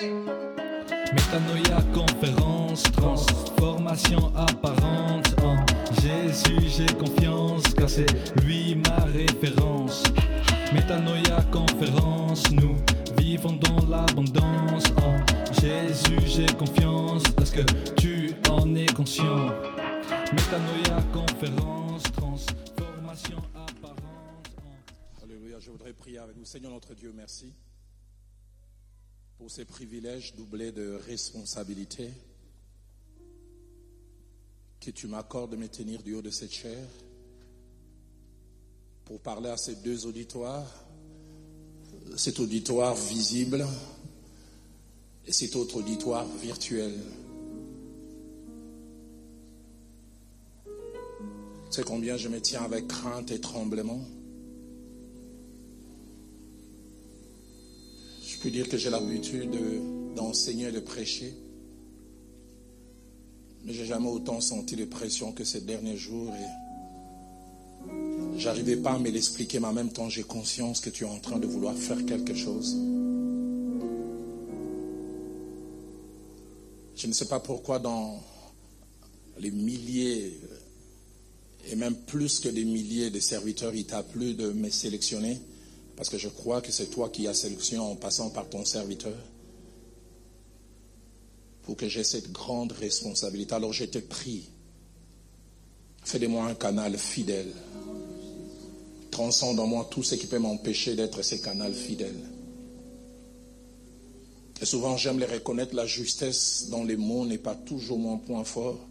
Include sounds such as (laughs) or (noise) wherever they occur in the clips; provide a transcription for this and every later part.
Métanoïa, conférence, transformation apparente. En Jésus, j'ai confiance, car c'est lui ma référence. Métanoïa, conférence, nous vivons dans l'abondance. En Jésus, j'ai confiance, parce que tu en es conscient. Métanoïa, conférence, transformation apparente. En Alléluia, je voudrais prier avec vous. Seigneur notre Dieu, merci pour ces privilèges doublés de responsabilité que tu m'accordes de me tenir du haut de cette chair pour parler à ces deux auditoires, cet auditoire visible et cet autre auditoire virtuel. Tu sais combien je me tiens avec crainte et tremblement peux dire que j'ai l'habitude de- d'enseigner et de prêcher, mais j'ai jamais autant senti de pression que ces derniers jours et j'arrivais pas à me l'expliquer, mais en même temps j'ai conscience que tu es en train de vouloir faire quelque chose. Je ne sais pas pourquoi dans les milliers et même plus que des milliers de serviteurs, il t'a plu de me sélectionner parce que je crois que c'est toi qui as sélectionné en passant par ton serviteur pour que j'ai cette grande responsabilité. Alors je te prie, fais de moi un canal fidèle. Transcende en moi tout ce qui peut m'empêcher d'être ce canal fidèle. Et souvent j'aime les reconnaître, la justesse dans les mots n'est pas toujours mon point fort.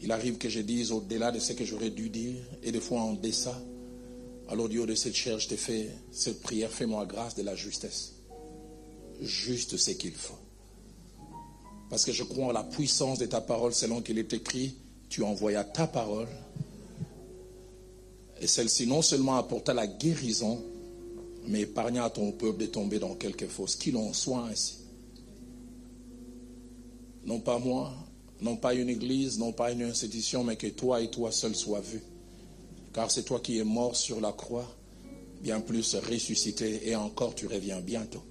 Il arrive que je dise au-delà de ce que j'aurais dû dire et des fois en deçà. Alors haut de cette chair, je te fais cette prière, fais-moi grâce de la justesse. Juste ce qu'il faut. Parce que je crois en la puissance de ta parole selon qu'il est écrit, tu envoyas ta parole. Et celle-ci non seulement apporta la guérison, mais épargna à ton peuple de tomber dans quelque fosse. Qu'il en soit ainsi. Non pas moi, non pas une église, non pas une institution, mais que toi et toi seul sois vus. Car c'est toi qui es mort sur la croix, bien plus ressuscité, et encore tu reviens bientôt.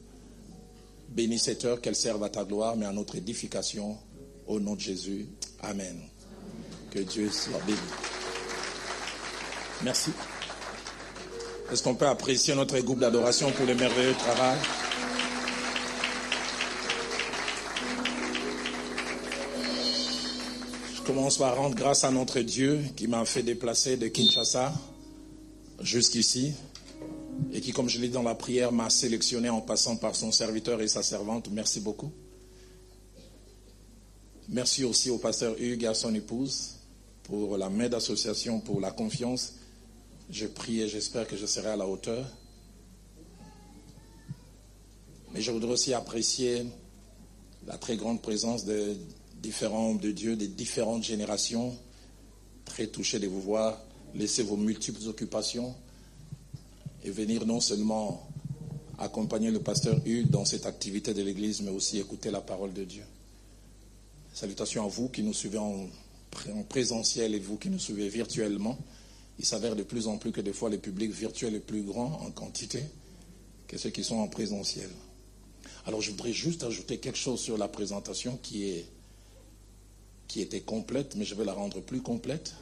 Bénis cette heure, qu'elle serve à ta gloire, mais à notre édification, au nom de Jésus. Amen. Que Dieu soit béni. Merci. Est-ce qu'on peut apprécier notre groupe d'adoration pour le merveilleux travail? Commence par rendre grâce à notre Dieu qui m'a fait déplacer de Kinshasa jusqu'ici et qui, comme je l'ai dit dans la prière, m'a sélectionné en passant par son serviteur et sa servante. Merci beaucoup. Merci aussi au pasteur Hugues et à son épouse pour la main d'association, pour la confiance. Je prie et j'espère que je serai à la hauteur. Mais je voudrais aussi apprécier la très grande présence de différents hommes de Dieu, des différentes générations. Très touché de vous voir laisser vos multiples occupations et venir non seulement accompagner le pasteur Hugues dans cette activité de l'Église, mais aussi écouter la parole de Dieu. Salutations à vous qui nous suivez en présentiel et vous qui nous suivez virtuellement. Il s'avère de plus en plus que des fois le public virtuel est plus grand en quantité que ceux qui sont en présentiel. Alors je voudrais juste ajouter quelque chose sur la présentation qui est qui était complète, mais je vais la rendre plus complète.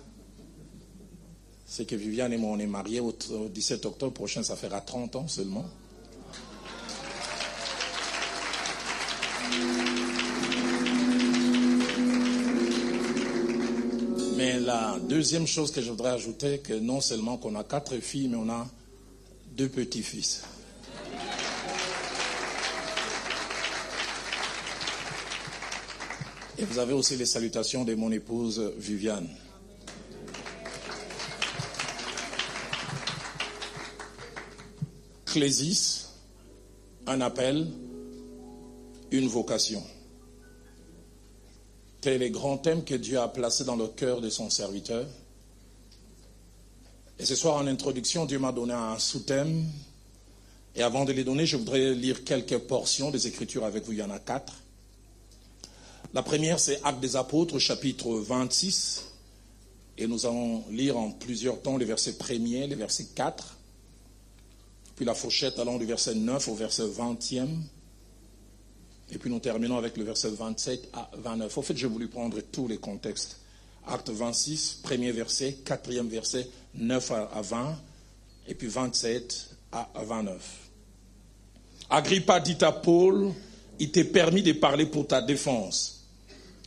C'est que Viviane et moi, on est mariés au au 17 octobre prochain, ça fera 30 ans seulement. Mais la deuxième chose que je voudrais ajouter, que non seulement qu'on a quatre filles, mais on a deux petits-fils. Et vous avez aussi les salutations de mon épouse Viviane. Clésis, un appel, une vocation. Tel est le grand thème que Dieu a placé dans le cœur de son serviteur. Et ce soir, en introduction, Dieu m'a donné un sous-thème. Et avant de les donner, je voudrais lire quelques portions des Écritures avec vous. Il y en a quatre. La première, c'est Actes des Apôtres, chapitre 26. Et nous allons lire en plusieurs temps les versets premiers, les versets 4. Puis la fourchette allant du verset 9 au verset 20e. Et puis nous terminons avec le verset 27 à 29. En fait, j'ai voulu prendre tous les contextes. Acte 26, premier verset, quatrième verset, 9 à 20, et puis 27 à 29. Agrippa dit à Paul, il t'est permis de parler pour ta défense.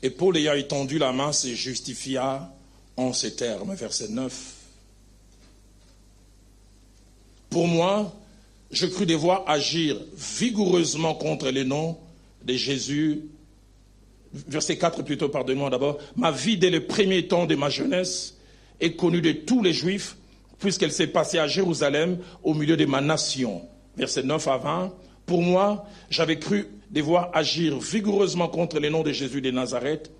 Et Paul ayant étendu la main se justifia en ces termes. Verset 9. Pour moi, je crus devoir agir vigoureusement contre les noms de Jésus. Verset 4 plutôt, pardonnez-moi d'abord. Ma vie dès le premier temps de ma jeunesse est connue de tous les Juifs, puisqu'elle s'est passée à Jérusalem au milieu de ma nation. Verset 9 à 20. Pour moi, j'avais cru devoir agir vigoureusement contre les noms de Jésus de Nazareth.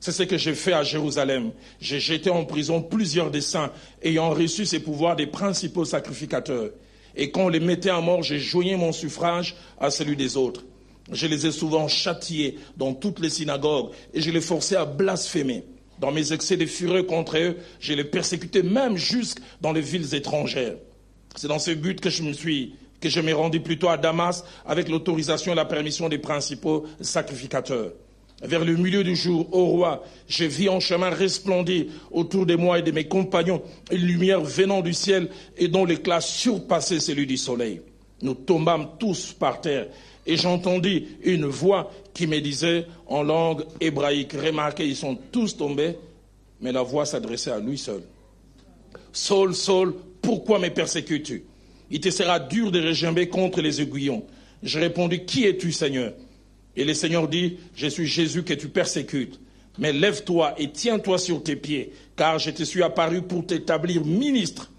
C'est ce que j'ai fait à Jérusalem. J'ai jeté en prison plusieurs des saints ayant reçu ces pouvoirs des principaux sacrificateurs. Et quand on les mettait à mort, j'ai joigné mon suffrage à celui des autres. Je les ai souvent châtiés dans toutes les synagogues et je les forçais à blasphémer. Dans mes excès de fureur contre eux, je les persécutais même jusque dans les villes étrangères. C'est dans ce but que je me suis que je m'ai rendu plutôt à Damas avec l'autorisation et la permission des principaux sacrificateurs. Vers le milieu du jour, ô roi, j'ai vu en chemin resplendir autour de moi et de mes compagnons une lumière venant du ciel et dont l'éclat surpassait celui du soleil. Nous tombâmes tous par terre et j'entendis une voix qui me disait en langue hébraïque, remarquez, ils sont tous tombés, mais la voix s'adressait à lui seul. Saul, Saul, pourquoi me persécutes-tu? Il te sera dur de régimber contre les aiguillons. Je répondis, qui es-tu, Seigneur? Et le Seigneur dit, je suis Jésus que tu persécutes. Mais lève-toi et tiens-toi sur tes pieds, car je te suis apparu pour t'établir ministre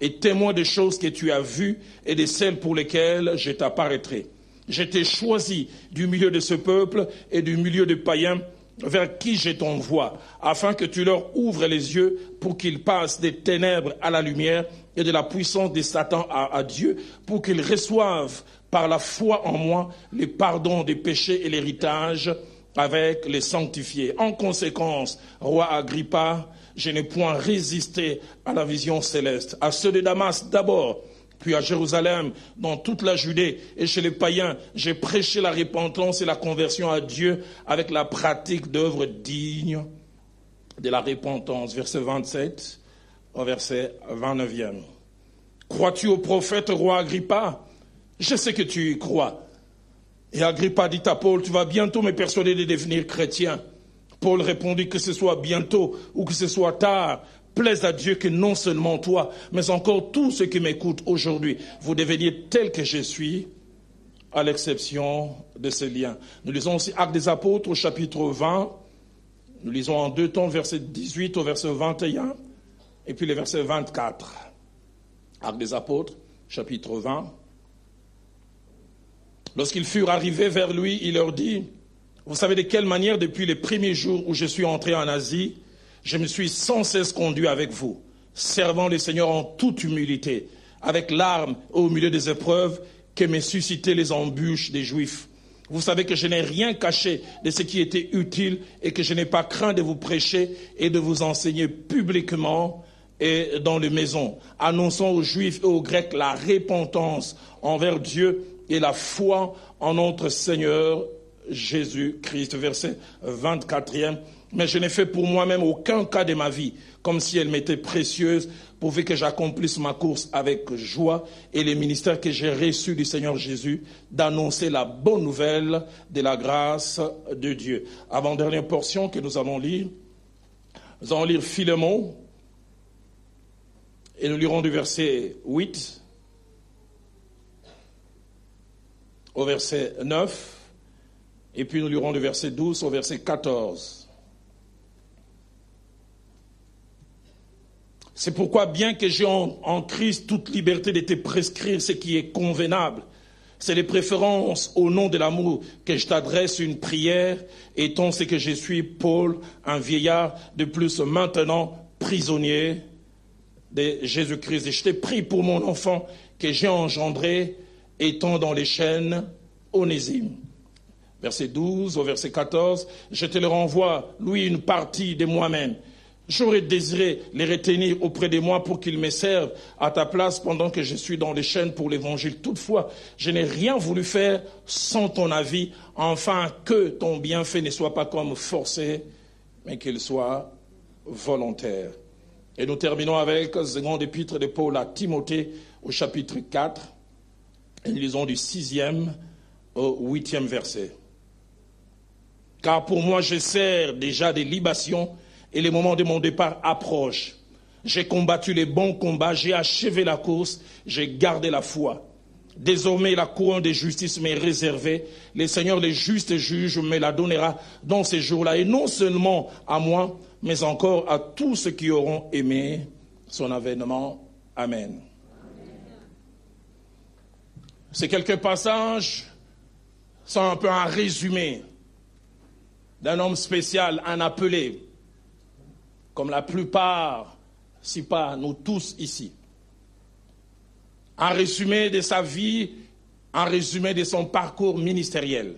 et témoin des choses que tu as vues et de celles pour lesquelles je t'apparaîtrai. Je t'ai choisi du milieu de ce peuple et du milieu des païens vers qui je t'envoie, afin que tu leur ouvres les yeux pour qu'ils passent des ténèbres à la lumière et de la puissance de Satan à, Dieu, pour qu'ils reçoivent par la foi en moi les pardons des péchés et l'héritage avec les sanctifiés. En conséquence, roi Agrippa, je n'ai point résisté à la vision céleste, à ceux de Damas d'abord, puis à Jérusalem, dans toute la Judée et chez les païens, j'ai prêché la repentance et la conversion à Dieu avec la pratique d'œuvres dignes de la repentance. Verset 27 au verset 29e. Crois-tu au prophète roi Agrippa? Je sais que tu y crois. Et Agrippa dit à Paul, tu vas bientôt me persuader de devenir chrétien. Paul répondit que ce soit bientôt ou que ce soit tard, plaise à Dieu que non seulement toi, mais encore tous ceux qui m'écoutent aujourd'hui, vous deveniez tels que je suis, à l'exception de ces liens. Nous lisons aussi Actes des Apôtres au chapitre 20. Nous lisons en deux temps, verset 18 au verset 21, et puis le verset 24. Actes des Apôtres, chapitre 20. Lorsqu'ils furent arrivés vers lui, il leur dit, vous savez de quelle manière, depuis les premiers jours où je suis entré en Asie, je me suis sans cesse conduit avec vous, servant le Seigneur en toute humilité, avec larmes au milieu des épreuves que me suscitaient les embûches des Juifs. Vous savez que je n'ai rien caché de ce qui était utile et que je n'ai pas craint de vous prêcher et de vous enseigner publiquement et dans les maisons, annonçant aux Juifs et aux Grecs la repentance envers Dieu et la foi en notre Seigneur Jésus-Christ. Verset 24e mais je n'ai fait pour moi-même aucun cas de ma vie, comme si elle m'était précieuse, pourvu que j'accomplisse ma course avec joie et le ministère que j'ai reçu du Seigneur Jésus, d'annoncer la bonne nouvelle de la grâce de Dieu. Avant-dernière portion que nous allons lire, nous allons lire Philemon, et nous lirons du verset 8 au verset 9, et puis nous lirons du verset 12 au verset 14. C'est pourquoi, bien que j'ai en, Christ toute liberté de te prescrire ce qui est convenable, c'est les préférences au nom de l'amour que je t'adresse une prière, étant ce que je suis, Paul, un vieillard, de plus maintenant prisonnier de Jésus-Christ. Et je t'ai pris pour mon enfant que j'ai engendré, étant dans les chaînes, Onésime. Verset 12 au verset 14, je te le renvoie, lui, une partie de moi-même J'aurais désiré les retenir auprès de moi pour qu'ils me servent à ta place pendant que je suis dans les chaînes pour l'évangile. Toutefois, je n'ai rien voulu faire sans ton avis, afin que ton bienfait ne soit pas comme forcé, mais qu'il soit volontaire. Et nous terminons avec la seconde épître de Paul à Timothée au chapitre 4. Et nous lisons du sixième au huitième verset. Car pour moi, je sers déjà des libations et le moment de mon départ approche. J'ai combattu les bons combats, j'ai achevé la course, j'ai gardé la foi. Désormais, la couronne de justice m'est réservée. Le Seigneur, le juste juge, me la donnera dans ces jours-là. Et non seulement à moi, mais encore à tous ceux qui auront aimé son avènement. Amen. Ces quelques passages sont un peu un résumé d'un homme spécial, un appelé, comme la plupart, si pas nous tous ici. Un résumé de sa vie, un résumé de son parcours ministériel.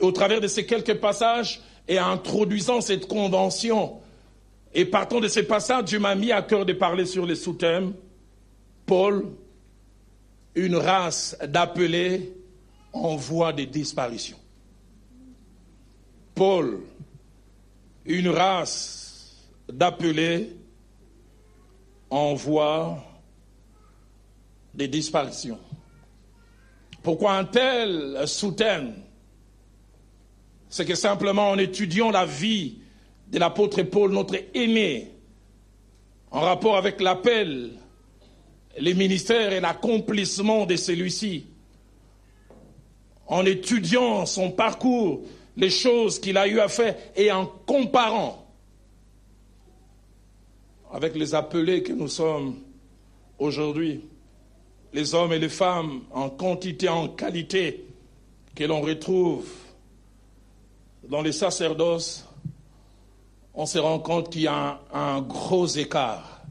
Au travers de ces quelques passages, et introduisant cette convention, et partant de ces passages, Dieu m'a mis à cœur de parler sur les sous-thèmes. Paul, une race d'appelés en voie de disparition. Paul, une race d'appelés en voie de disparition. Pourquoi un tel sous-thème C'est que simplement en étudiant la vie de l'apôtre Paul, notre aîné, en rapport avec l'appel, les ministères et l'accomplissement de celui-ci, en étudiant son parcours, les choses qu'il a eu à faire et en comparant avec les appelés que nous sommes aujourd'hui, les hommes et les femmes en quantité, en qualité, que l'on retrouve dans les sacerdoces, on se rend compte qu'il y a un, un gros écart.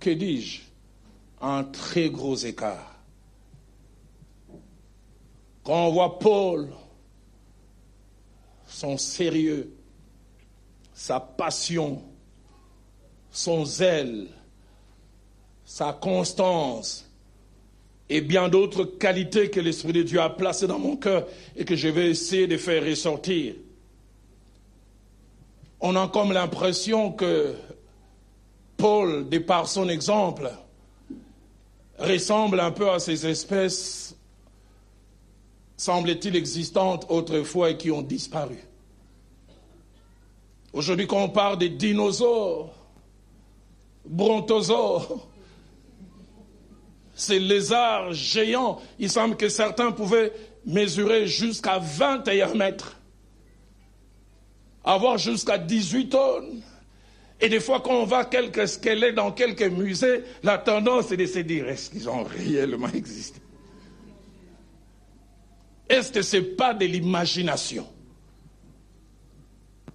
Que dis-je? Un très gros écart. Quand on voit Paul, son sérieux, sa passion, son zèle, sa constance et bien d'autres qualités que l'Esprit de Dieu a placées dans mon cœur et que je vais essayer de faire ressortir. On a comme l'impression que Paul, de par son exemple, ressemble un peu à ces espèces semble-t-il, existantes autrefois et qui ont disparu. Aujourd'hui, quand on parle des dinosaures, brontosaures, ces lézards géants, il semble que certains pouvaient mesurer jusqu'à 21 mètres, avoir jusqu'à 18 tonnes. Et des fois, quand on voit quelques squelettes dans quelques musées, la tendance est de se dire, est-ce qu'ils ont réellement existé? Est-ce que ce n'est pas de l'imagination?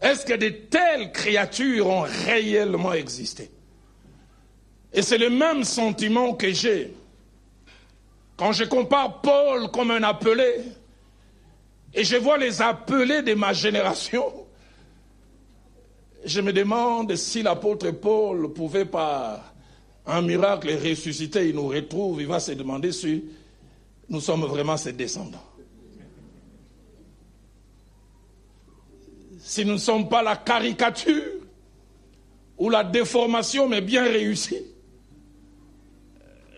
Est-ce que de telles créatures ont réellement existé? Et c'est le même sentiment que j'ai quand je compare Paul comme un appelé et je vois les appelés de ma génération. Je me demande si l'apôtre Paul pouvait par un miracle ressusciter, il nous retrouve, il va se demander si nous sommes vraiment ses descendants. si nous ne sommes pas la caricature ou la déformation, mais bien réussie,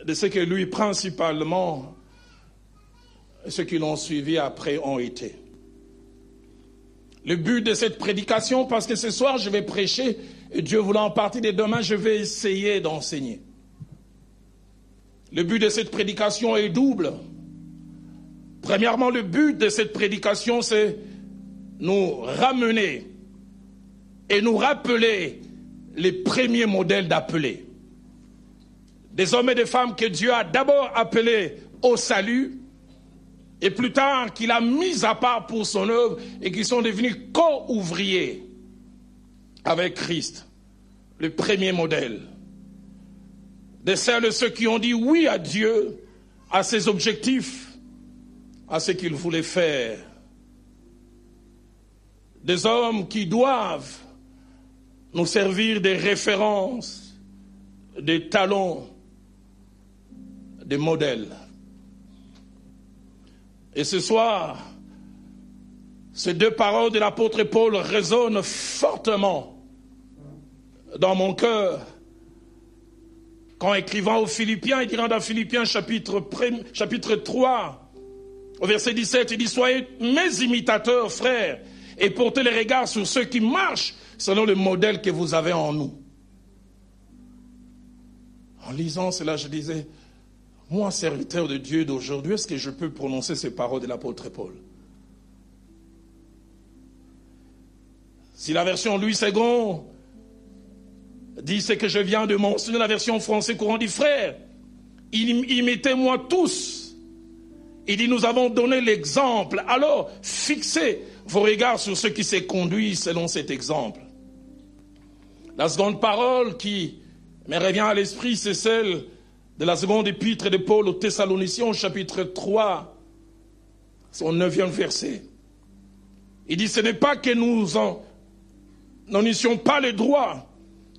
de ce que lui principalement, ceux qui l'ont suivi après ont été. Le but de cette prédication, parce que ce soir je vais prêcher, et Dieu voulant en partie de demain, je vais essayer d'enseigner. Le but de cette prédication est double. Premièrement, le but de cette prédication, c'est nous ramener et nous rappeler les premiers modèles d'appelés. Des hommes et des femmes que Dieu a d'abord appelés au salut et plus tard qu'il a mis à part pour son œuvre et qui sont devenus co-ouvriers avec Christ. Le premier modèle. De celles de ceux qui ont dit oui à Dieu, à ses objectifs, à ce qu'il voulait faire des hommes qui doivent nous servir des références, des talons, des modèles. Et ce soir, ces deux paroles de l'apôtre Paul résonnent fortement dans mon cœur. Quand écrivant aux Philippiens, il dira dans Philippiens chapitre, chapitre 3, au verset 17, il dit, soyez mes imitateurs, frères, et portez les regards sur ceux qui marchent selon le modèle que vous avez en nous. En lisant cela, je disais, moi, serviteur de Dieu d'aujourd'hui, est-ce que je peux prononcer ces paroles de l'apôtre Paul? Si la version Louis II dit ce que je viens de mentionner, la version français courant dit frère, imitez-moi tous. Il dit nous avons donné l'exemple. Alors fixez vos regards sur ceux qui s'est conduit selon cet exemple. La seconde parole qui me revient à l'esprit, c'est celle de la seconde épître de Paul aux Thessaloniciens, chapitre 3, son neuvième verset. Il dit, ce n'est pas que nous en, n'en pas le droit,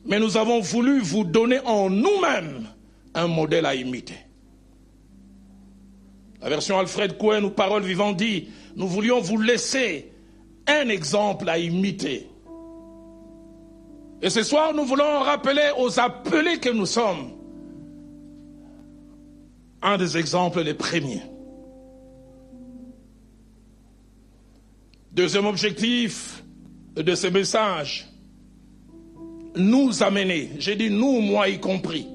mais nous avons voulu vous donner en nous-mêmes un modèle à imiter. La version Alfred Cohen ou Parole vivante dit, nous voulions vous laisser un exemple à imiter. Et ce soir, nous voulons rappeler aux appelés que nous sommes un des exemples les premiers. Deuxième objectif de ce message, nous amener, j'ai dit nous, moi y compris,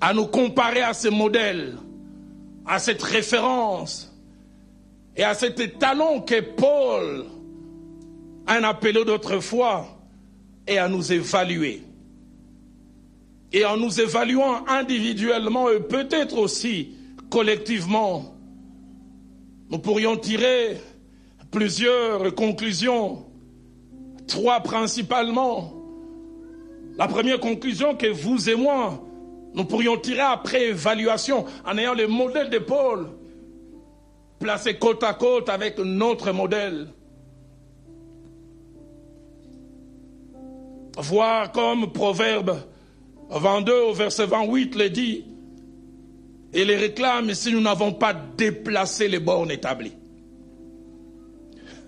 à nous comparer à ce modèle, à cette référence et à cet talent que Paul a appelé d'autrefois et à nous évaluer. Et en nous évaluant individuellement et peut-être aussi collectivement, nous pourrions tirer plusieurs conclusions, trois principalement. La première conclusion que vous et moi, nous pourrions tirer après évaluation en ayant le modèle de Paul placé côte à côte avec notre modèle. Voir comme Proverbe 22 au verset 28 le dit, et les réclame si nous n'avons pas déplacé les bornes établies.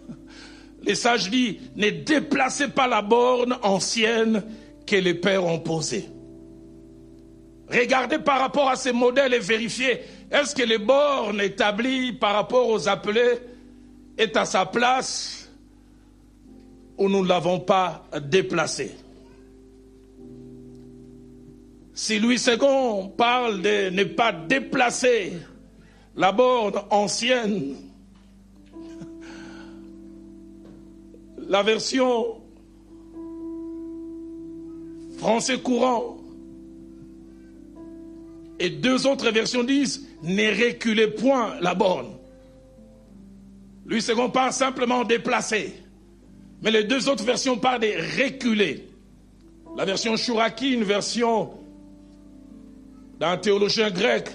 (laughs) Les sages disent, ne déplacez pas la borne ancienne que les pères ont posée. Regardez par rapport à ces modèles et vérifiez, est-ce que les bornes établies par rapport aux appelés est à sa place ou nous ne l'avons pas déplacé Si Louis II parle de ne pas déplacer la borne ancienne, la version français courant et deux autres versions disent ne reculez point la borne. Lui second parle simplement déplacer. Mais les deux autres versions parlent de reculer. La version Chouraki, une version d'un théologien grec,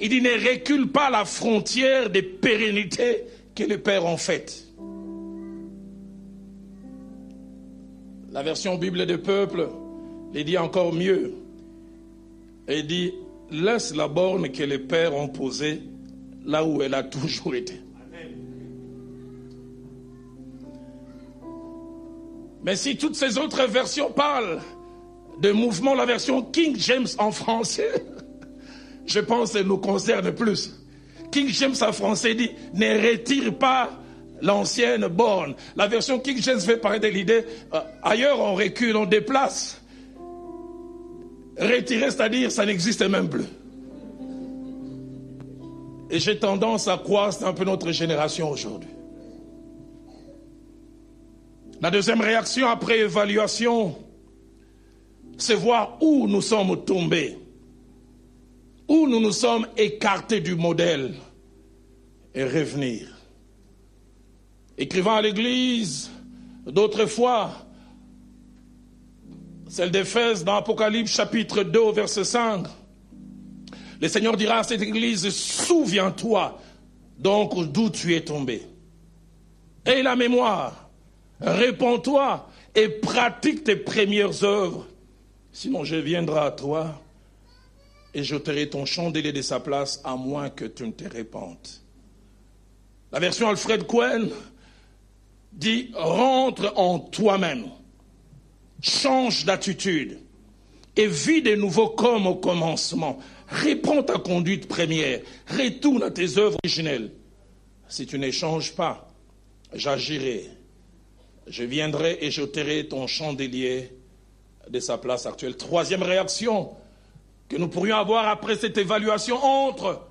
il dit ne recule pas la frontière des pérennités que les pères ont faites. La version Bible des peuples il dit encore mieux. Il dit laisse la borne que les pères ont posée là où elle a toujours été. Mais si toutes ces autres versions parlent de mouvement, la version King James en français, (laughs) je pense nous concerne plus. King James en français dit ne retire pas l'ancienne borne. La version King James fait parler de l'idée euh, ailleurs on recule, on déplace. Retirer, c'est-à-dire, ça n'existe même plus. Et j'ai tendance à croire, c'est un peu notre génération aujourd'hui. La deuxième réaction après évaluation, c'est voir où nous sommes tombés, où nous nous sommes écartés du modèle et revenir. Écrivant à l'Église d'autrefois, celle d'Éphèse dans Apocalypse chapitre 2 verset 5. Le Seigneur dira à cette église, souviens-toi donc d'où tu es tombé. Et la mémoire, réponds-toi et pratique tes premières œuvres. Sinon, je viendrai à toi et j'ôterai ton chandelier de sa place à moins que tu ne te répandes. La version Alfred Cohen dit rentre en toi-même, change d'attitude et vis de nouveau comme au commencement. Réponds ta conduite première, retourne à tes œuvres originelles. Si tu n'échanges pas, j'agirai. Je viendrai et j'ôterai ton chandelier de sa place actuelle. Troisième réaction que nous pourrions avoir après cette évaluation entre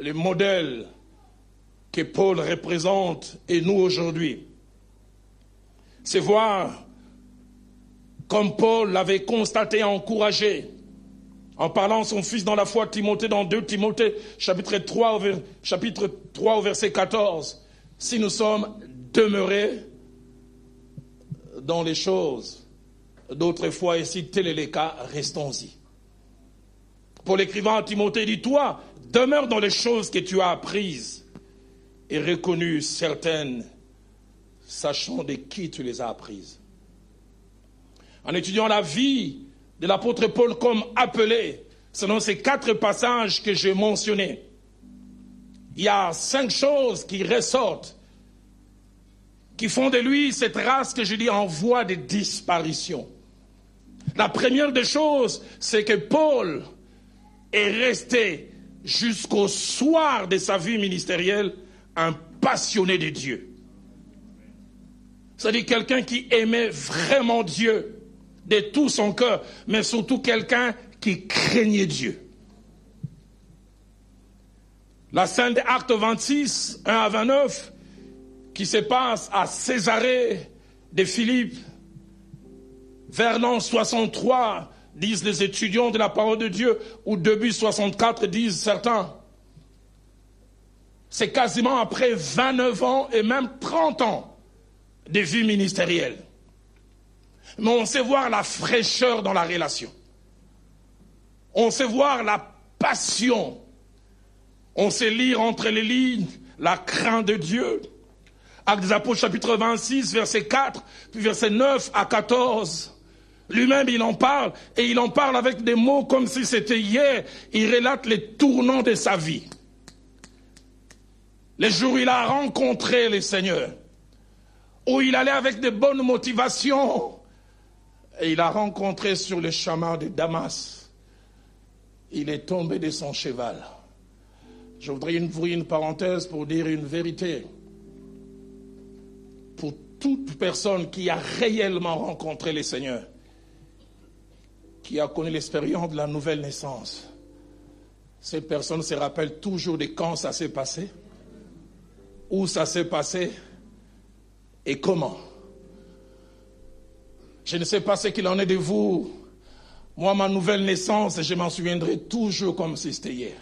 les modèles que Paul représente et nous aujourd'hui. C'est voir, comme Paul l'avait constaté et encouragé, en parlant son fils dans la foi, Timothée, dans 2 Timothée, chapitre 3, chapitre 3 au verset 14, si nous sommes demeurés dans les choses d'autrefois, et si tel est le cas, restons-y. Pour l'écrivain Timothée, dit Toi, demeure dans les choses que tu as apprises et reconnues certaines, sachant de qui tu les as apprises. En étudiant la vie de l'apôtre Paul comme appelé, selon ces quatre passages que j'ai mentionnés, il y a cinq choses qui ressortent, qui font de lui cette race que je dis en voie de disparition. La première des choses, c'est que Paul est resté jusqu'au soir de sa vie ministérielle un passionné de Dieu. C'est-à-dire quelqu'un qui aimait vraiment Dieu de tout son cœur, mais surtout quelqu'un qui craignait Dieu. La scène des Actes 26, 1 à 29, qui se passe à Césarée de Philippe, vers l'an 63, disent les étudiants de la parole de Dieu, ou début 64, disent certains. C'est quasiment après 29 ans et même 30 ans de vie ministérielle. Mais on sait voir la fraîcheur dans la relation. On sait voir la passion. On sait lire entre les lignes la crainte de Dieu. Actes des Apôtres chapitre 26, verset 4, puis verset 9 à 14. Lui-même, il en parle, et il en parle avec des mots comme si c'était hier. Il relate les tournants de sa vie. Les jours où il a rencontré les seigneurs, où il allait avec de bonnes motivations, et il a rencontré sur le chemin de Damas. Il est tombé de son cheval. Je voudrais ouvrir une parenthèse pour dire une vérité. Toute personne qui a réellement rencontré les seigneurs, qui a connu l'expérience de la nouvelle naissance. Ces personnes se rappellent toujours de quand ça s'est passé, où ça s'est passé et comment. Je ne sais pas ce qu'il en est de vous. Moi, ma nouvelle naissance, je m'en souviendrai toujours comme si c'était hier.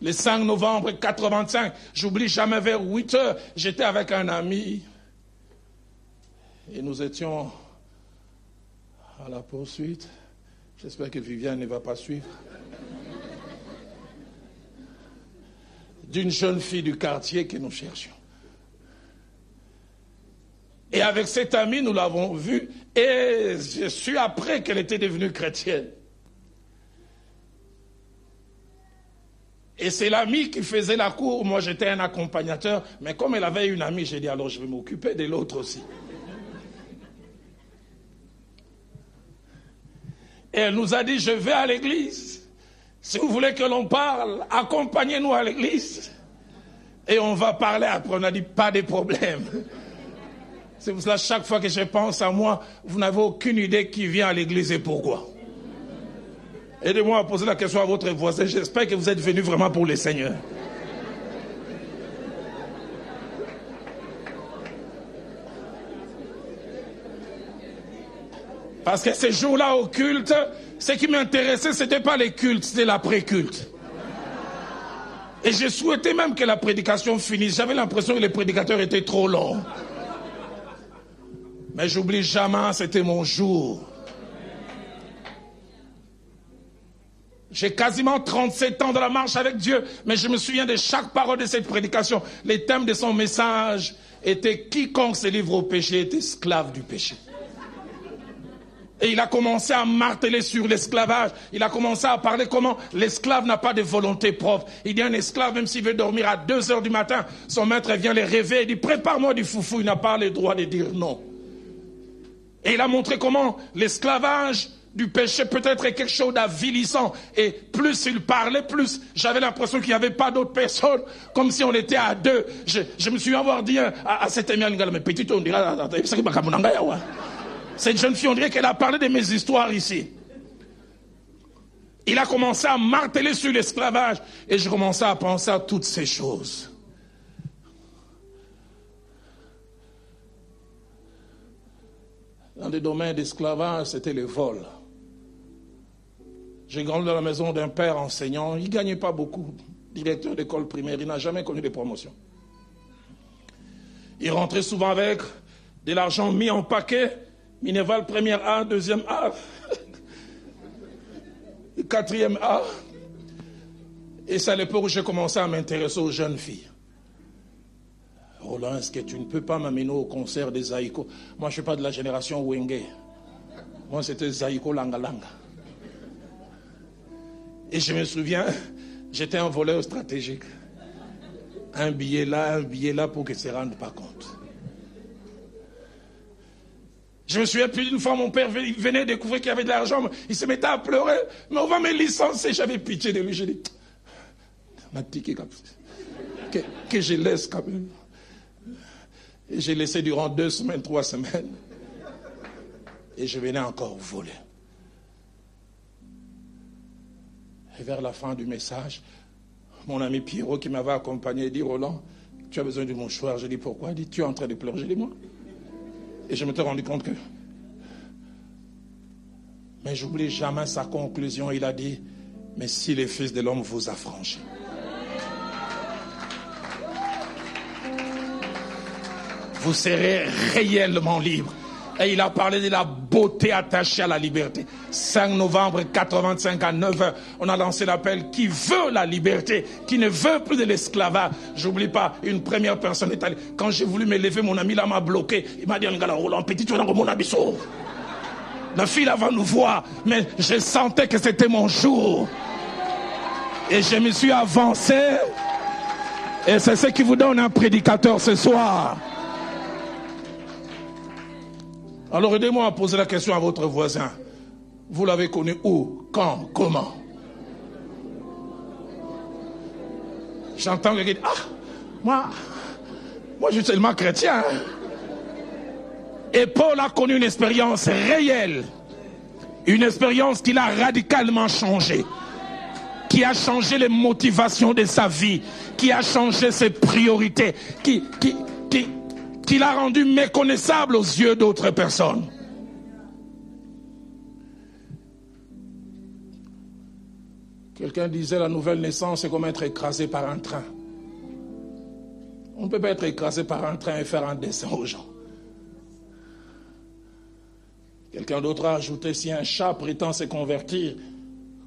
Le 5 novembre 85, j'oublie jamais vers 8 heures, j'étais avec un ami et nous étions à la poursuite. J'espère que Viviane ne va pas suivre. D'une jeune fille du quartier que nous cherchions. Et avec cette amie, nous l'avons vue, et je suis après qu'elle était devenue chrétienne. Et c'est l'amie qui faisait la cour, moi j'étais un accompagnateur, mais comme elle avait une amie, j'ai dit alors je vais m'occuper de l'autre aussi. Elle nous a dit, je vais à l'église. Si vous voulez que l'on parle, accompagnez-nous à l'église. Et on va parler après. On a dit, pas de problème. C'est pour cela, chaque fois que je pense à moi, vous n'avez aucune idée qui vient à l'église et pourquoi. Aidez-moi à poser la question à votre voisin. J'espère que vous êtes venu vraiment pour le Seigneur. Parce que ces jours-là au culte, ce qui m'intéressait, ce n'était pas les cultes, c'était l'après-culte. Et je souhaitais même que la prédication finisse. J'avais l'impression que les prédicateurs étaient trop longs. Mais j'oublie jamais, c'était mon jour. J'ai quasiment 37 ans de la marche avec Dieu, mais je me souviens de chaque parole de cette prédication. Les thèmes de son message étaient quiconque se livre au péché est esclave du péché. Et il a commencé à marteler sur l'esclavage. Il a commencé à parler comment l'esclave n'a pas de volonté propre. Il dit un esclave, même s'il veut dormir à 2 heures du matin, son maître vient les rêver. Il dit prépare-moi du foufou. Il n'a pas le droit de dire non. Et il a montré comment l'esclavage du péché peut être quelque chose d'avilissant. Et plus il parlait, plus j'avais l'impression qu'il n'y avait pas d'autres personnes, comme si on était à deux. Je, me suis avoir dit à, à cet ami, mais petit, on dirait, cette jeune fille, on dirait qu'elle a parlé de mes histoires ici. Il a commencé à marteler sur l'esclavage et je commençais à penser à toutes ces choses. Dans des domaines d'esclavage, c'était le vol. J'ai grandi dans la maison d'un père enseignant. Il ne gagnait pas beaucoup. Directeur d'école primaire, il n'a jamais connu de promotion. Il rentrait souvent avec de l'argent mis en paquet Minerval, première A, deuxième A, (laughs) quatrième A. Et c'est à l'époque où j'ai commencé à m'intéresser aux jeunes filles. Roland, est-ce que tu ne peux pas m'amener au concert des Zaïko? Moi, je ne suis pas de la génération Wenge. Moi, c'était Zaïko Langa Langa. Et je me souviens, j'étais un voleur stratégique. Un billet là, un billet là pour qu'ils ne se rendent pas compte. Je me souviens plus d'une fois, mon père venait découvrir qu'il y avait de l'argent, il se mettait à pleurer, mais on va me licencier. J'avais pitié de lui, j'ai dit, que, que je laisse quand même. Et j'ai laissé durant deux semaines, trois semaines. Et je venais encore voler. Et vers la fin du message, mon ami Pierrot qui m'avait accompagné dit Roland, tu as besoin de mouchoir. Je dis pourquoi? Il dit Tu es en train de pleurer. Je dis moi? Et je me suis rendu compte que. Mais j'oublie jamais sa conclusion. Il a dit Mais si le Fils de l'homme vous a franchi. Vous serez réellement libre. Et il a parlé de la beauté attachée à la liberté. 5 novembre 85 à 9 h on a lancé l'appel qui veut la liberté, qui ne veut plus de l'esclavage? J'oublie pas, une première personne est allée. Quand j'ai voulu me lever, mon ami là m'a bloqué. Il m'a dit, Roland Petit, tu es dans mon abisso. La fille va nous voir, mais je sentais que c'était mon jour. Et je me suis avancé. Et c'est ce qui vous donne un prédicateur ce soir. Alors aidez-moi à poser la question à votre voisin. Vous l'avez connu où Quand Comment? J'entends quelqu'un dire, ah, moi, moi je suis tellement chrétien. Et Paul a connu une expérience réelle, une expérience qui l'a radicalement changé, qui a changé les motivations de sa vie, qui a changé ses priorités, qui, qui, qui, qui l'a rendu méconnaissable aux yeux d'autres personnes. Quelqu'un disait la nouvelle naissance, c'est comme être écrasé par un train. On ne peut pas être écrasé par un train et faire un dessin aux gens. Quelqu'un d'autre a ajouté, si un chat prétend se convertir,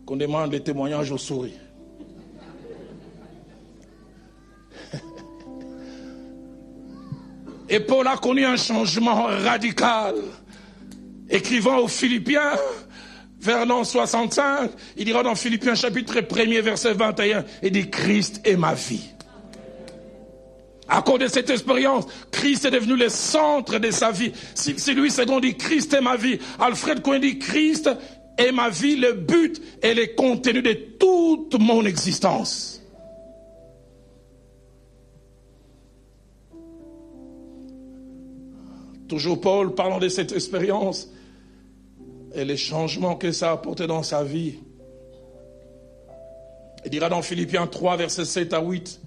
qu'on demande des témoignages aux souris. Et Paul a connu un changement radical. Écrivant aux Philippiens, vers l'an 65, il dira dans Philippiens chapitre 1 verset 21, il dit Christ est ma vie. À cause de cette expérience, Christ est devenu le centre de sa vie. Si, lui c'est dit Christ est ma vie, Alfred Cohen dit Christ est ma vie, le but et le contenu de toute mon existence. Toujours Paul parlant de cette expérience et les changements que ça a apporté dans sa vie. Il dira dans Philippiens 3, versets 7 à 8,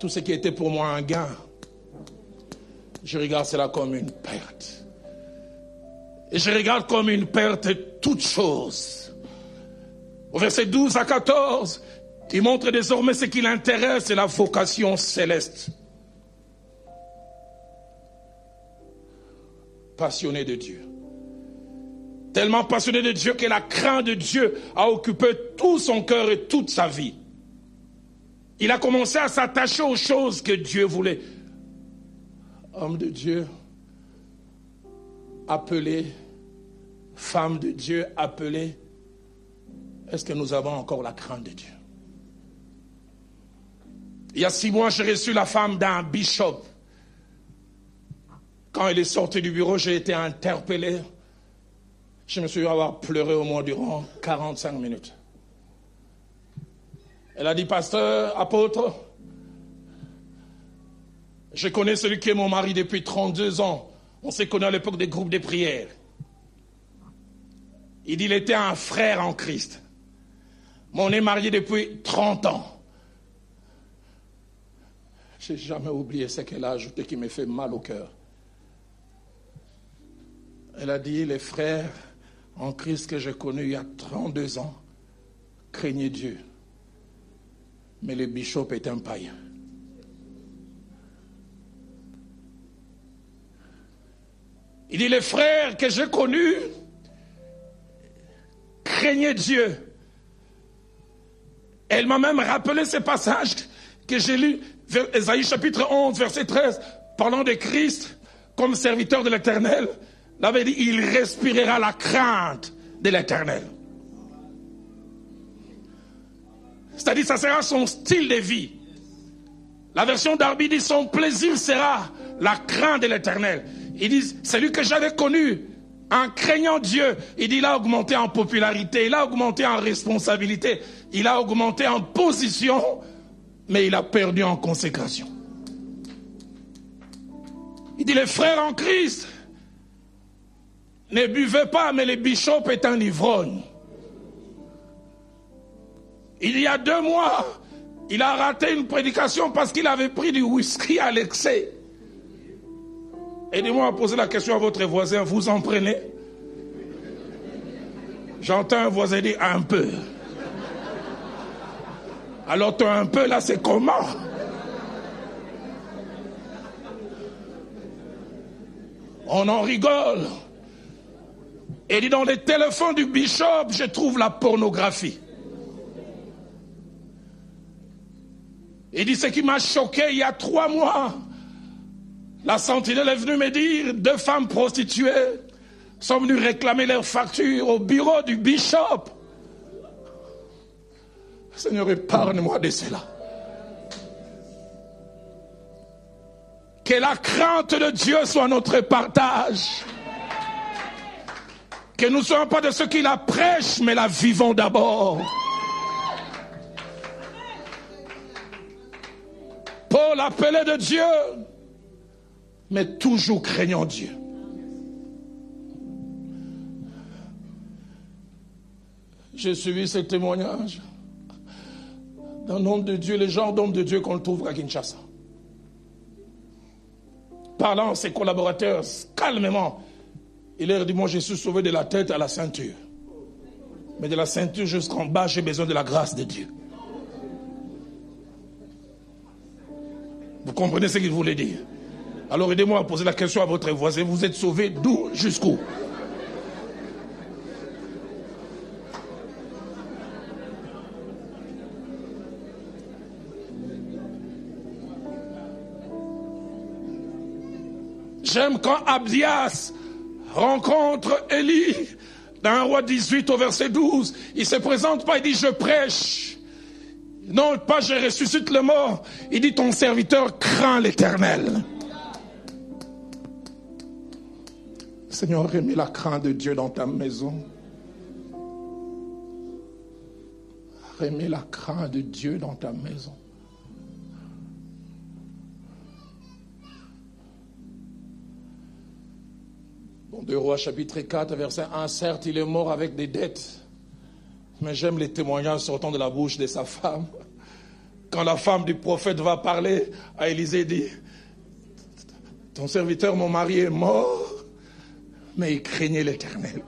tout ce qui était pour moi un gain, je regarde cela comme une perte. Et je regarde comme une perte toute chose. Au verset 12 à 14, il montre désormais ce qui l'intéresse, c'est la vocation céleste. Passionné de Dieu. tellement passionné de Dieu que la crainte de Dieu a occupé tout son cœur et toute sa vie. Il a commencé à s'attacher aux choses que Dieu voulait. Homme de Dieu, appelé, femme de Dieu appelée, est-ce que nous avons encore la crainte de Dieu? Il y a six mois, j'ai reçu la femme d'un bishop. Quand elle est sortie du bureau, j'ai été interpellé. Je me suis avoir pleuré au moins durant 45 minutes. Elle a dit, pasteur, apôtre, je connais celui qui est mon mari depuis 32 ans. On s'est connus à l'époque des groupes de prière. Il dit, il était un frère en Christ. Mais on est marié depuis 30 ans. J'ai jamais oublié ce qu'elle a ajouté qui me fait mal au cœur. Elle a dit, les frères en Christ que j'ai connus il y a 32 ans craignaient Dieu. Mais le bishop est un païen. Il dit, les frères que j'ai connus craignaient Dieu. Elle m'a même rappelé ce passage que j'ai lu, Esaïe chapitre 11, verset 13, parlant de Christ comme serviteur de l'Éternel. Avait dit, il respirera la crainte de l'Éternel. C'est-à-dire, ça sera son style de vie. La version d'Arbi dit, son plaisir sera la crainte de l'Éternel. Il dit, celui que j'avais connu en craignant Dieu, il dit, il a augmenté en popularité, il a augmenté en responsabilité, il a augmenté en position, mais il a perdu en consécration. Il dit, les frères en Christ, ne buvez pas, mais le bishop est un ivrogne. Il y a deux mois, il a raté une prédication parce qu'il avait pris du whisky à l'excès. Aidez-moi à poser la question à votre voisin, vous en prenez? J'entends un voisin dire un peu. Alors toi un peu là, c'est comment? On en rigole. Et dit dans les téléphones du bishop, je trouve la pornographie. Il dit ce qui m'a choqué il y a trois mois. La sentinelle est venue me dire, deux femmes prostituées sont venues réclamer leurs factures au bureau du bishop. Seigneur, épargne-moi de cela. Que la crainte de Dieu soit notre partage. Que nous ne soyons pas de ceux qui la prêchent, mais la vivons d'abord. Paul appelé de Dieu, mais toujours craignant Dieu. J'ai suivi ce témoignage d'un homme de Dieu, le genre d'homme de Dieu qu'on trouve à Kinshasa. Parlant à ses collaborateurs calmement, il leur dit, moi je suis sauvé de la tête à la ceinture. Mais de la ceinture jusqu'en bas, j'ai besoin de la grâce de Dieu. Vous comprenez ce qu'il voulait dire? Alors aidez-moi à poser la question à votre voisin. Vous êtes sauvé d'où? Jusqu'où? J'aime quand Abdias rencontre Élie dans un roi 18 au verset 12. Il se présente pas, il dit je prêche. Non, pas je ressuscite le mort. Il dit ton serviteur craint l'éternel. Seigneur, remets la crainte de Dieu dans ta maison. Remets la crainte de Dieu dans ta maison. Bon, de Rois chapitre 4, verset 1, certes, il est mort avec des dettes. Mais j'aime les témoignages sortant de la bouche de sa femme. Quand la femme du prophète va parler à Élisée, dit, ton serviteur, mon mari est mort, mais il craignait l'éternel.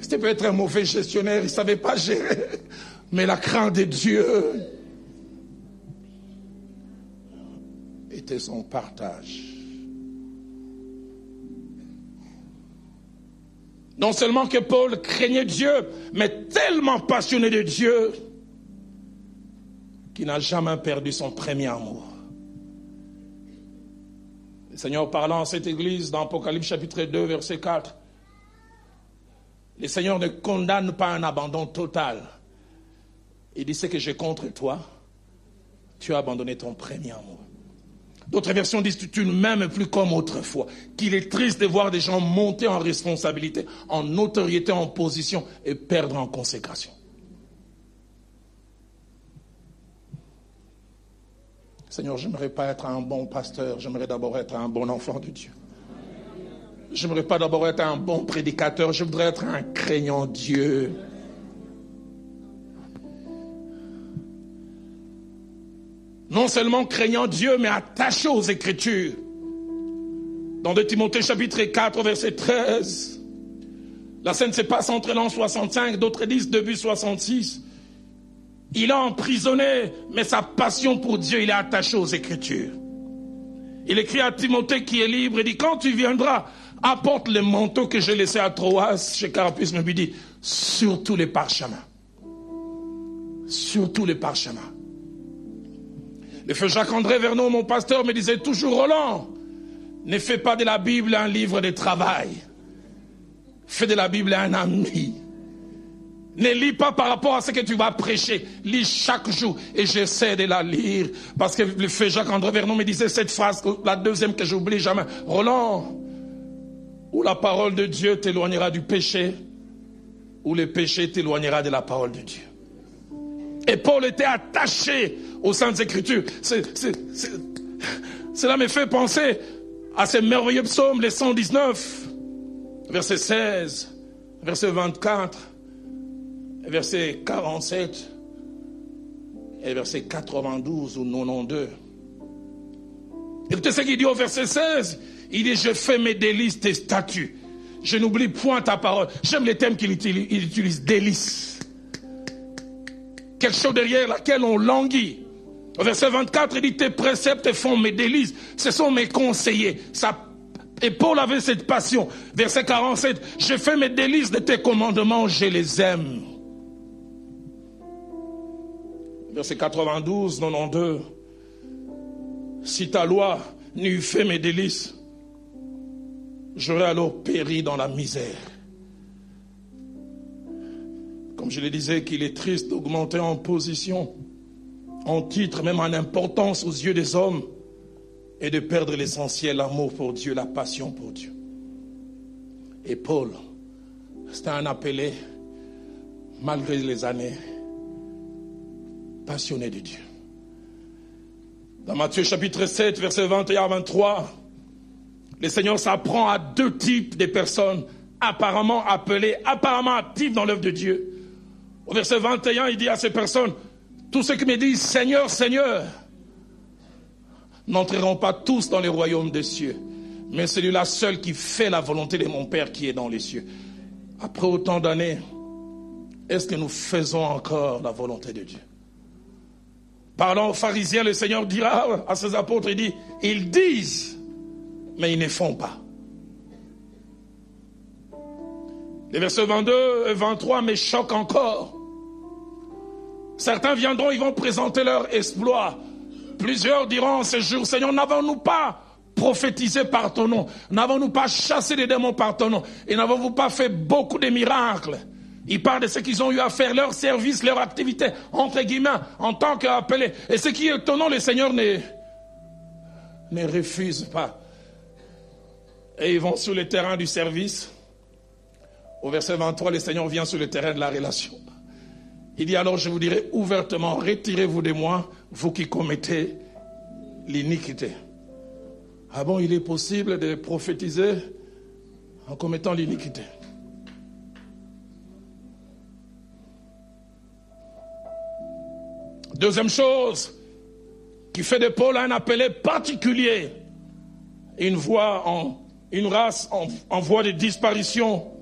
C'était peut-être un mauvais gestionnaire, il ne savait pas gérer, mais la crainte de Dieu était son partage. Non seulement que Paul craignait Dieu, mais tellement passionné de Dieu qu'il n'a jamais perdu son premier amour. Le Seigneur parlant à cette église dans Apocalypse chapitre 2, verset 4, le Seigneur ne condamne pas un abandon total. Il dit, ce que j'ai contre toi, tu as abandonné ton premier amour. D'autres versions disent tu ne m'aimes plus comme autrefois. Qu'il est triste de voir des gens monter en responsabilité, en notoriété, en position et perdre en consécration. Seigneur, j'aimerais pas être un bon pasteur, j'aimerais d'abord être un bon enfant de Dieu. J'aimerais pas d'abord être un bon prédicateur, je voudrais être un craignant Dieu. Non seulement craignant Dieu, mais attaché aux Écritures. Dans 2 Timothée chapitre 4, verset 13, la scène se passe entre l'an 65, d'autres disent début 66. Il a emprisonné, mais sa passion pour Dieu, il est attaché aux Écritures. Il écrit à Timothée qui est libre, il dit, quand tu viendras, apporte le manteau que j'ai laissé à Troas, chez Carapus me dit, surtout les parchemins. Surtout les parchemins. Le feu Jacques-André Vernon, mon pasteur, me disait toujours, Roland, ne fais pas de la Bible un livre de travail. Fais de la Bible un ami. Ne lis pas par rapport à ce que tu vas prêcher. Lis chaque jour. Et j'essaie de la lire. Parce que le feu Jacques-André Vernon me disait cette phrase, la deuxième que j'oublie jamais. Roland, ou la parole de Dieu t'éloignera du péché, ou le péché t'éloignera de la parole de Dieu. Et Paul était attaché aux Saintes Écritures. cela me fait penser à ces merveilleux psaumes, les 119, verset 16, verset 24, verset 47 et verset 92 ou 92. Écoutez ce qu'il dit au verset 16. Il dit, je fais mes délices tes statuts. Je n'oublie point ta parole. J'aime les thèmes qu'il utilise, il utilise délices quelque chose derrière laquelle on languit. Verset 24, il dit, tes préceptes font mes délices, ce sont mes conseillers. Ça, et Paul avait cette passion. Verset 47, je fais mes délices de tes commandements, je les aime. Verset 92, 92, si ta loi n'eût fait mes délices, j'aurais alors péri dans la misère. Comme je le disais, qu'il est triste d'augmenter en position, en titre, même en importance aux yeux des hommes, et de perdre l'essentiel, l'amour pour Dieu, la passion pour Dieu. Et Paul, c'était un appelé, malgré les années, passionné de Dieu. Dans Matthieu chapitre 7, verset 21 à 23, le Seigneur s'apprend à deux types de personnes apparemment appelées, apparemment actives dans l'œuvre de Dieu. Au verset 21, il dit à ces personnes, tous ceux qui me disent Seigneur, Seigneur, n'entreront pas tous dans les royaumes des cieux, mais celui-là seul qui fait la volonté de mon Père qui est dans les cieux. Après autant d'années, est-ce que nous faisons encore la volonté de Dieu? Parlant aux pharisiens, le Seigneur dira à ses apôtres, il dit, ils disent, mais ils ne font pas. Les versets 22 et 23 me choquent encore. Certains viendront, ils vont présenter leur exploit. Plusieurs diront en ce jour, Seigneur, n'avons-nous pas prophétisé par ton nom? N'avons-nous pas chassé les démons par ton nom? Et n'avons-nous pas fait beaucoup de miracles? Ils parlent de ce qu'ils ont eu à faire, leur service, leur activité, entre guillemets, en tant qu'appelés. Et ce qui est étonnant, le Seigneur ne, ne refuse pas. Et ils vont sur le terrain du service. Au verset 23, le Seigneur vient sur le terrain de la relation. Il dit alors, je vous dirai ouvertement, retirez-vous de moi, vous qui commettez l'iniquité. Ah bon, il est possible de prophétiser en commettant l'iniquité. Deuxième chose qui fait de Paul un appelé particulier, une voix en, une race en, en voie de disparition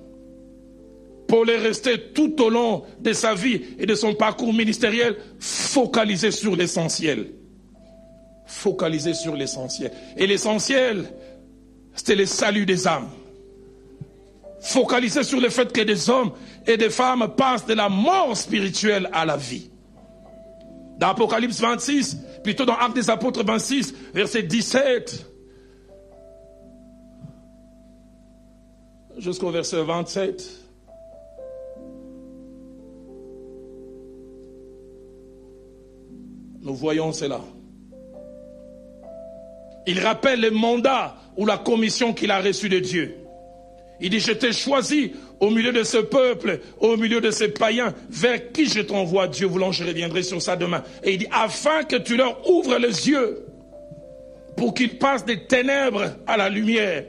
Paul est resté tout au long de sa vie et de son parcours ministériel focalisé sur l'essentiel. Focalisé sur l'essentiel. Et l'essentiel, c'était le salut des âmes. focalisé sur le fait que des hommes et des femmes passent de la mort spirituelle à la vie. Dans Apocalypse 26, plutôt dans Actes des Apôtres 26, verset 17, jusqu'au verset 27. Nous voyons cela. Il rappelle le mandat ou la commission qu'il a reçue de Dieu. Il dit, je t'ai choisi au milieu de ce peuple, au milieu de ces païens, vers qui je t'envoie, Dieu voulant, je reviendrai sur ça demain. Et il dit, afin que tu leur ouvres les yeux, pour qu'ils passent des ténèbres à la lumière,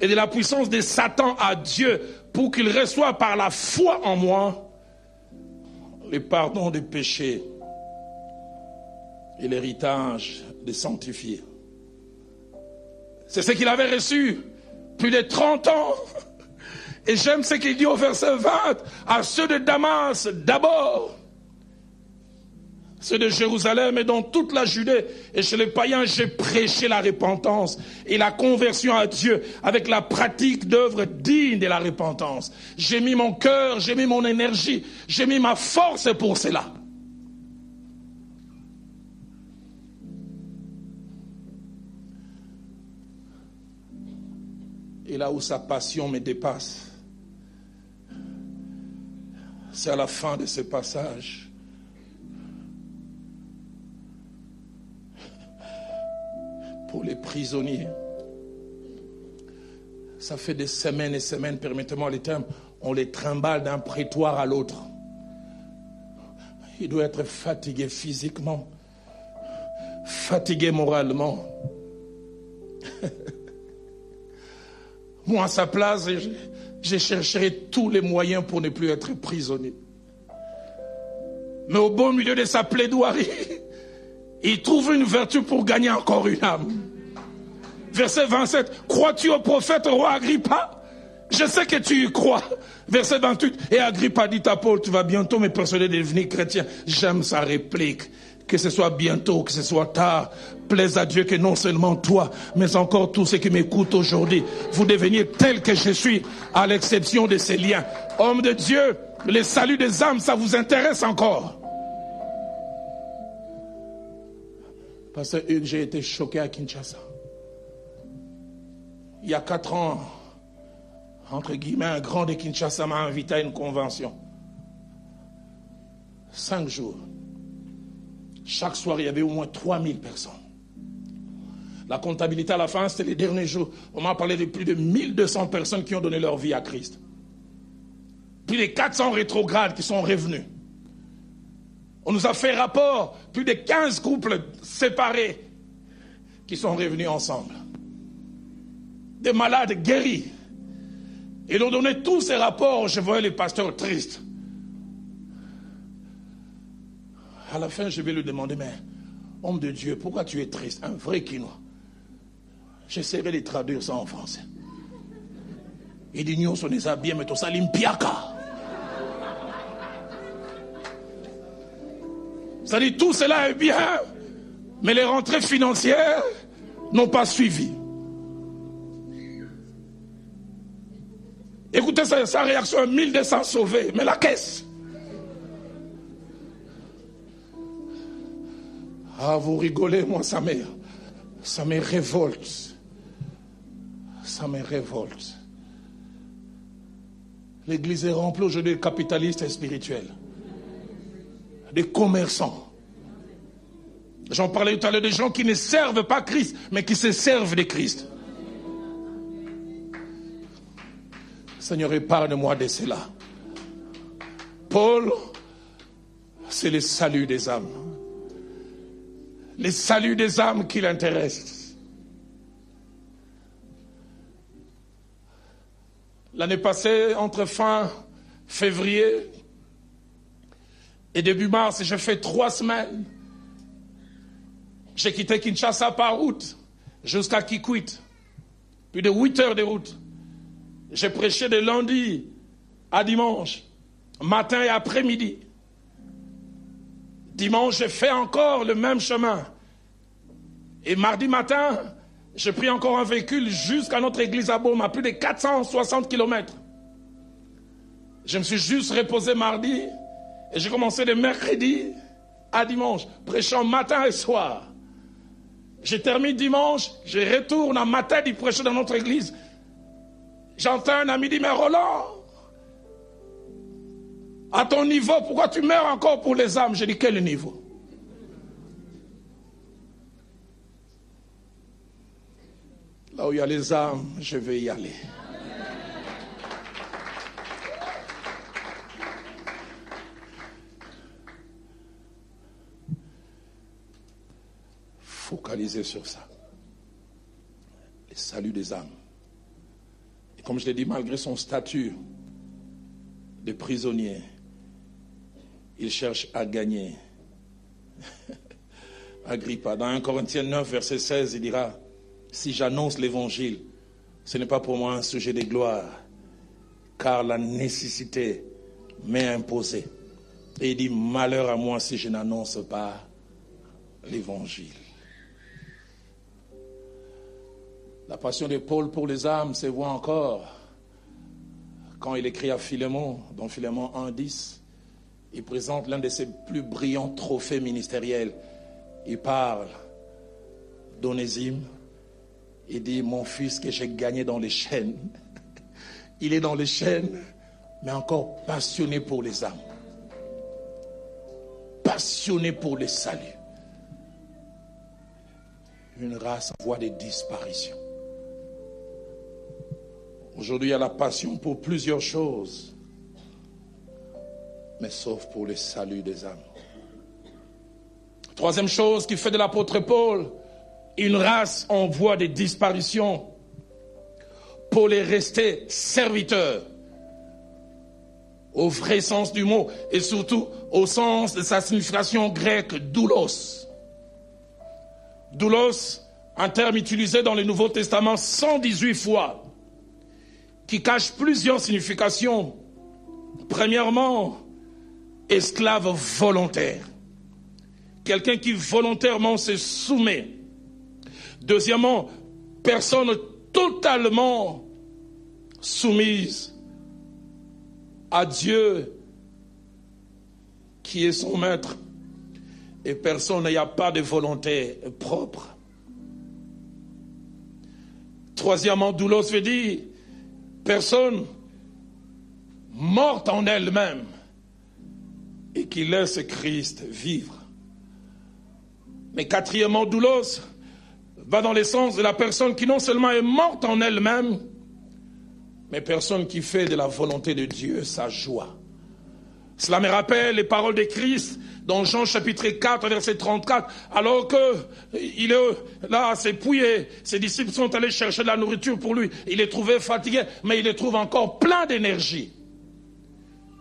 et de la puissance de Satan à Dieu, pour qu'ils reçoivent par la foi en moi le pardon des péchés et l'héritage des sanctifiés. C'est ce qu'il avait reçu plus de 30 ans. Et j'aime ce qu'il dit au verset 20 à ceux de Damas d'abord, ceux de Jérusalem et dans toute la Judée et chez les païens, j'ai prêché la repentance et la conversion à Dieu avec la pratique d'œuvres dignes de la repentance. J'ai mis mon cœur, j'ai mis mon énergie, j'ai mis ma force pour cela. Et là où sa passion me dépasse, c'est à la fin de ce passage. Pour les prisonniers, ça fait des semaines et semaines, permettez-moi les termes, on les trimballe d'un prétoire à l'autre. Il doit être fatigué physiquement, fatigué moralement. (laughs) Moi, à sa place, je, chercherai tous les moyens pour ne plus être prisonnier. Mais au beau milieu de sa plaidoirie, il trouve une vertu pour gagner encore une âme. Verset 27, crois-tu au prophète roi Agrippa? Je sais que tu y crois. Verset 28, et Agrippa dit à Paul, tu vas bientôt me persuader de devenir chrétien. J'aime sa réplique que ce soit bientôt, que ce soit tard, plaise à Dieu que non seulement toi, mais encore tous ceux qui m'écoutent aujourd'hui, vous deveniez tel que je suis, à l'exception de ces liens. Homme de Dieu, le salut des âmes, ça vous intéresse encore? Parce que j'ai été choqué à Kinshasa. Il y a quatre ans, entre guillemets, un grand de Kinshasa m'a invité à une convention. Cinq jours. Chaque soir, il y avait au moins 3000 personnes. La comptabilité à la fin, c'était les derniers jours. On m'a parlé de plus de 1200 personnes qui ont donné leur vie à Christ. Plus de 400 rétrogrades qui sont revenus. On nous a fait rapport, plus de 15 couples séparés qui sont revenus ensemble. Des malades guéris. Et ont donné tous ces rapports, je voyais les pasteurs tristes. À la fin, je vais lui demander, mais homme de Dieu, pourquoi tu es triste? Un vrai quinoa. J'essaierai de traduire ça en français. Il dit, nous sommes bien, mais tout ça, l'impiaka. Ça dit, tout cela est bien, mais les rentrées financières n'ont pas suivi. Écoutez sa, sa réaction, 1200 sauvés, mais la caisse. Ah, vous rigolez, moi, ça me, ça me révolte. Ça me révolte. L'église est remplie aujourd'hui de capitalistes et spirituels, des commerçants. J'en parlais tout à l'heure des gens qui ne servent pas Christ, mais qui se servent de Christ. Seigneur, épargne-moi de cela. Paul, c'est le salut des âmes les saluts des âmes qui l'intéressent. L'année passée, entre fin février et début mars, j'ai fait trois semaines. J'ai quitté Kinshasa par route jusqu'à Kikwit. Plus de huit heures de route. J'ai prêché de lundi à dimanche, matin et après-midi. Dimanche, j'ai fait encore le même chemin. Et mardi matin, j'ai pris encore un véhicule jusqu'à notre église à Beaume, à plus de 460 km. Je me suis juste reposé mardi et j'ai commencé de mercredi à dimanche, prêchant matin et soir. J'ai terminé dimanche, je retourne en matin du prêcher dans notre église. J'entends un ami dire, mais Roland, à ton niveau, pourquoi tu meurs encore pour les âmes? J'ai dit, quel niveau? Là où il y a les âmes, je vais y aller. Focaliser sur ça. Le salut des âmes. Et comme je l'ai dit, malgré son statut de prisonnier, il cherche à gagner. (laughs) Agrippa, dans 1 Corinthiens 9, verset 16, il dira, si j'annonce l'évangile, ce n'est pas pour moi un sujet de gloire, car la nécessité m'est imposée. Et il dit, malheur à moi si je n'annonce pas l'évangile. La passion de Paul pour les âmes se voit encore quand il écrit à Philémon, dans Philémon 1.10, il présente l'un de ses plus brillants trophées ministériels. Il parle d'Onésime. Il dit, mon fils que j'ai gagné dans les chaînes. (laughs) Il est dans les chaînes, mais encore passionné pour les âmes. Passionné pour les saluts. Une race en voie de disparition. Aujourd'hui, il y a la passion pour plusieurs choses, mais sauf pour le salut des âmes. Troisième chose qui fait de l'apôtre Paul une race en voie de disparition pour les rester serviteurs au vrai sens du mot et surtout au sens de sa signification grecque doulos. Doulos, un terme utilisé dans le Nouveau Testament 118 fois qui cache plusieurs significations. Premièrement, esclave volontaire. Quelqu'un qui volontairement se soumet. Deuxièmement, personne totalement soumise à Dieu qui est son maître. Et personne n'y pas de volonté propre. Troisièmement, doulos veut dire personne morte en elle-même et qui laisse Christ vivre. Mais quatrièmement, doulos va dans le sens de la personne qui non seulement est morte en elle-même, mais personne qui fait de la volonté de Dieu sa joie. Cela me rappelle les paroles de Christ dans Jean chapitre 4, verset 34, alors que il est là, c'est pouillé, ses disciples sont allés chercher de la nourriture pour lui. Il est trouvé fatigué, mais il les trouve encore plein d'énergie.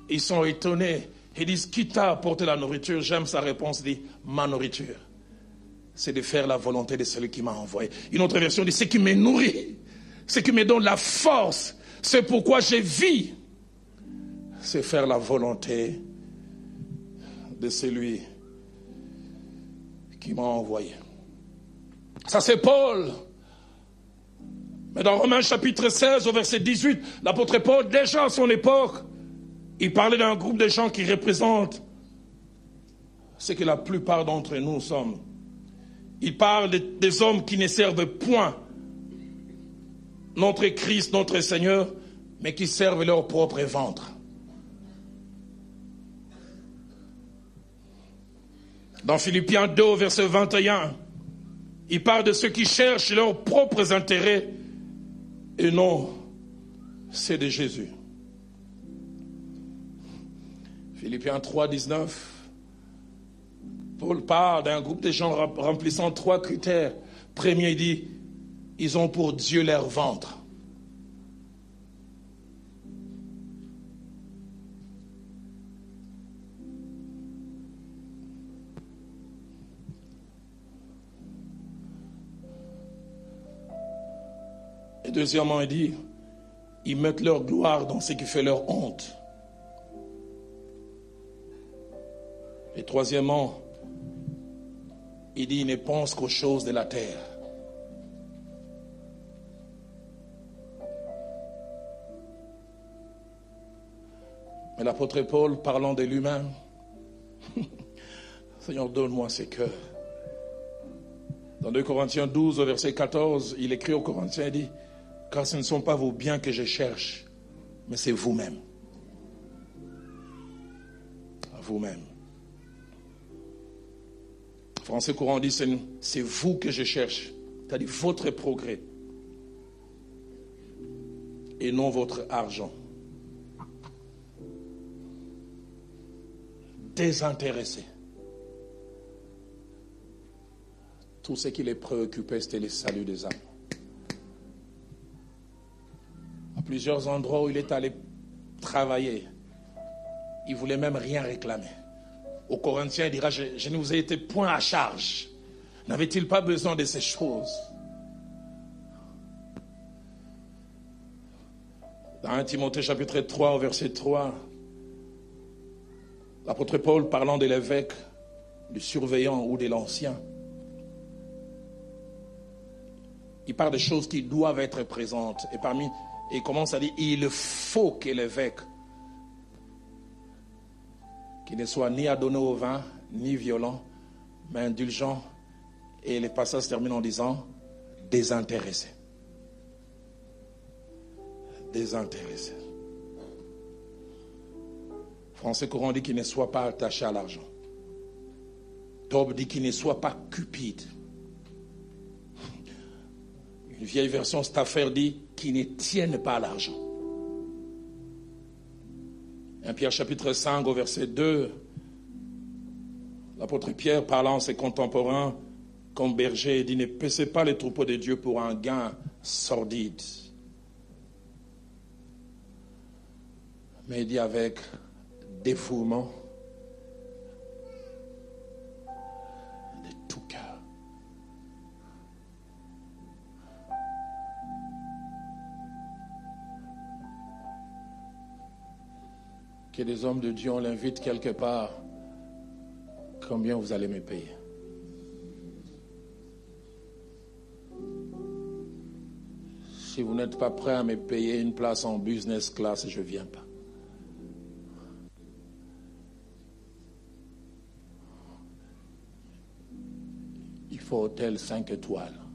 Ils sont étonnés. Ils disent, qui t'a apporté la nourriture? J'aime sa réponse, dit, ma nourriture. C'est de faire la volonté de celui qui m'a envoyé. Une autre version dit, ce qui me nourrit, ce qui me donne la force, c'est pourquoi j'ai vis. C'est faire la volonté de celui qui m'a envoyé. Ça c'est Paul. Mais dans Romains chapitre 16 au verset 18, l'apôtre Paul, déjà à son époque, il parlait d'un groupe de gens qui représentent ce que la plupart d'entre nous sommes. Il parle des hommes qui ne servent point notre Christ, notre Seigneur, mais qui servent leur propre ventre. Dans Philippiens 2, verset 21, il parle de ceux qui cherchent leurs propres intérêts et non c'est de Jésus. Philippiens 3, 19, Paul parle d'un groupe de gens remplissant trois critères. Premier, il dit, ils ont pour Dieu leur ventre. Et deuxièmement, il dit, ils mettent leur gloire dans ce qui fait leur honte. Et troisièmement, il dit, ils ne pensent qu'aux choses de la terre. Mais l'apôtre Paul, parlant de lui-même, (laughs) Seigneur, donne-moi ces cœurs. Dans 2 Corinthiens 12, au verset 14, il écrit aux Corinthiens, il dit, car ce ne sont pas vos biens que je cherche, mais c'est vous-même. Vous-même. Français courant dit, c'est vous que je cherche, c'est-à-dire votre progrès, et non votre argent. Désintéressé. Tout ce qui les préoccupait, c'était le salut des âmes. À plusieurs endroits où il est allé travailler, il voulait même rien réclamer. Au Corinthiens, il dira, je, ne vous ai été point à charge. N'avait-il pas besoin de ces choses? Dans 1 Timothée chapitre 3, au verset 3, l'apôtre Paul parlant de l'évêque, du surveillant ou de l'ancien, il parle des choses qui doivent être présentes. Et parmi, il commence à dire, il faut que l'évêque, qui ne soit ni adonné au vin, ni violent, mais indulgent. Et les passages terminent en disant, désintéressé. Désintéressé. Français courant dit qu'il ne soit pas attaché à l'argent. Tob dit qu'il ne soit pas cupide. Une vieille version, affaire dit qu'ils ne tiennent pas à l'argent. 1 Pierre chapitre 5 au verset 2, l'apôtre Pierre parlant à ses contemporains comme berger dit ne paissez pas les troupeaux de Dieu pour un gain sordide. Mais il dit avec dévouement de tout cœur. Que des hommes de Dieu, on l'invite quelque part, combien vous allez me payer? Si vous n'êtes pas prêt à me payer une place en business class, je ne viens pas. Il faut hôtel 5 étoiles.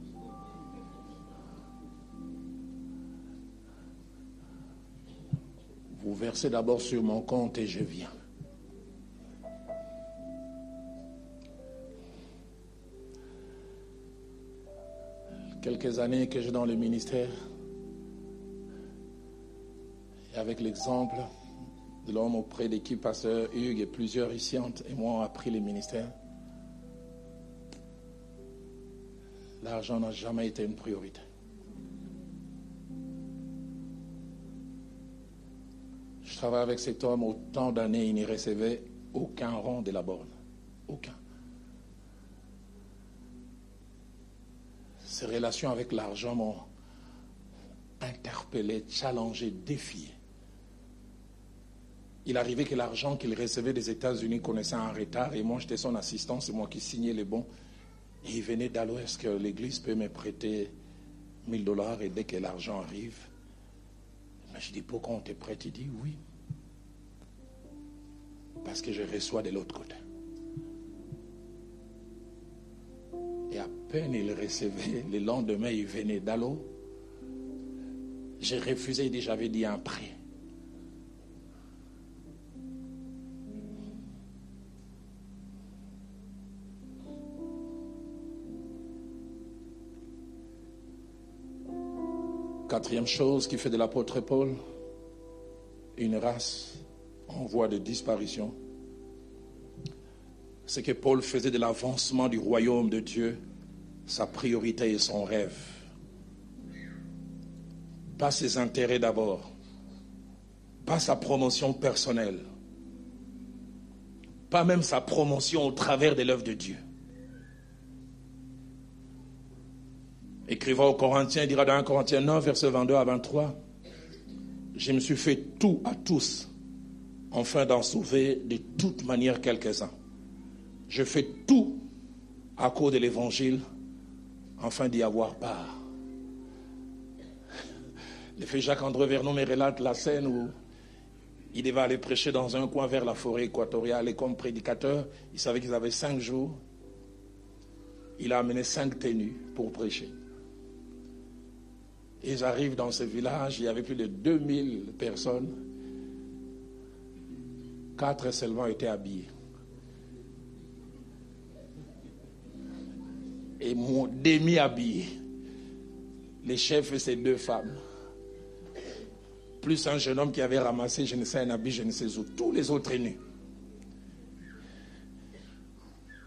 Vous versez d'abord sur mon compte et je viens. Quelques années que j'ai dans le ministère, et avec l'exemple de l'homme auprès de qui pasteur Hugues et plusieurs ici et moi ont appris le ministère, l'argent n'a jamais été une priorité. Je travaille avec cet homme autant d'années, il n'y recevait aucun rang de la borne. Aucun. Ses relations avec l'argent m'ont interpellé, challengé, défié. Il arrivait que l'argent qu'il recevait des États-Unis connaissait un retard et moi j'étais son assistant, c'est moi qui signais les bons. Et il venait d'allouer, est-ce que l'Église peut me prêter 1000 dollars et dès que l'argent arrive, je dis pourquoi on te prête? Il dit oui. Parce que je reçois de l'autre côté. Et à peine il recevait, le lendemain il venait d'Allo. J'ai refusé, il dit j'avais dit un prêt. Quatrième chose qui fait de l'apôtre Paul une race en voie de disparition, c'est que Paul faisait de l'avancement du royaume de Dieu sa priorité et son rêve. Pas ses intérêts d'abord, pas sa promotion personnelle, pas même sa promotion au travers de l'œuvre de Dieu. Écrivant aux Corinthiens, il dira dans 1 Corinthiens 9, verset 22 à 23, je me suis fait tout à tous, afin d'en sauver de toute manière quelques-uns. Je fais tout à cause de l'évangile, afin d'y avoir part. Le fait Jacques-André Vernon me relate la scène où Il devait aller prêcher dans un coin vers la forêt équatoriale et comme prédicateur, il savait qu'ils avaient cinq jours. Il a amené cinq tenues pour prêcher. Ils arrivent dans ce village, il y avait plus de 2000 personnes. Quatre seulement étaient habillés. Et mon demi-habillé. Les chefs et ces deux femmes. Plus un jeune homme qui avait ramassé, je ne sais, un habit, je ne sais où. Tous les autres nus.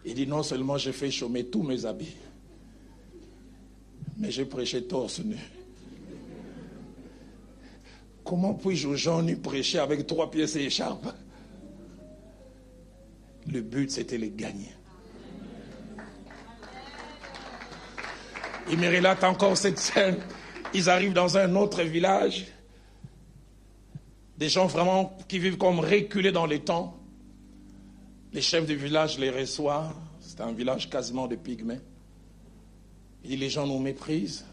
Il dit non seulement j'ai fait chômer tous mes habits, mais j'ai prêché torse nu. Comment puis-je aux gens nus prêcher avec trois pièces et écharpe Le but, c'était les gagner. Il me relate encore cette scène. Ils arrivent dans un autre village. Des gens vraiment qui vivent comme reculés dans les temps. Les chefs du village les reçoivent. C'est un village quasiment de pygmées. Il dit les gens nous méprisent.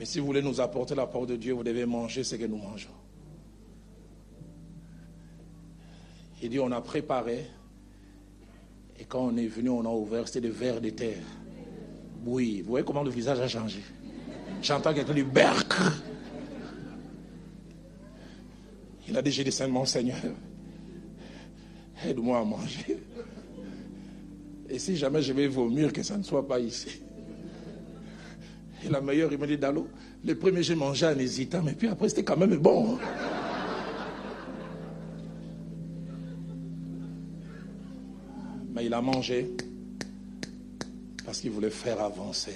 Mais si vous voulez nous apporter la parole de Dieu, vous devez manger ce que nous mangeons. Il dit on a préparé. Et quand on est venu, on a ouvert, c'était des verres de terre. Oui, vous voyez comment le visage a changé. J'entends quelqu'un du berk. Il a j'ai dit seulement, Seigneur, aide-moi à manger. Et si jamais je vais vomir, que ça ne soit pas ici. Et la meilleure, il me dit, Dalo, le premier, j'ai mangé en hésitant, mais puis après, c'était quand même bon. Mais il a mangé parce qu'il voulait faire avancer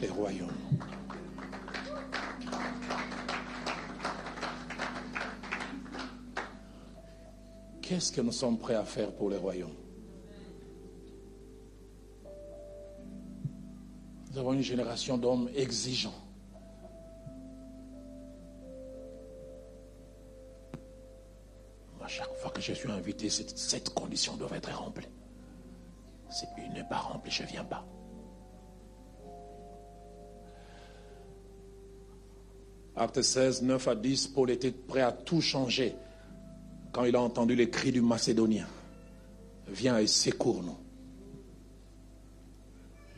les royaumes. Qu'est-ce que nous sommes prêts à faire pour les royaumes? Nous avons une génération d'hommes exigeants. À chaque fois que je suis invité, cette, condition doit être remplie. Si une n'est pas remplie, je ne viens pas. Acte 16, 9 à 10, Paul était prêt à tout changer quand il a entendu les cris du Macédonien. Viens et secours-nous.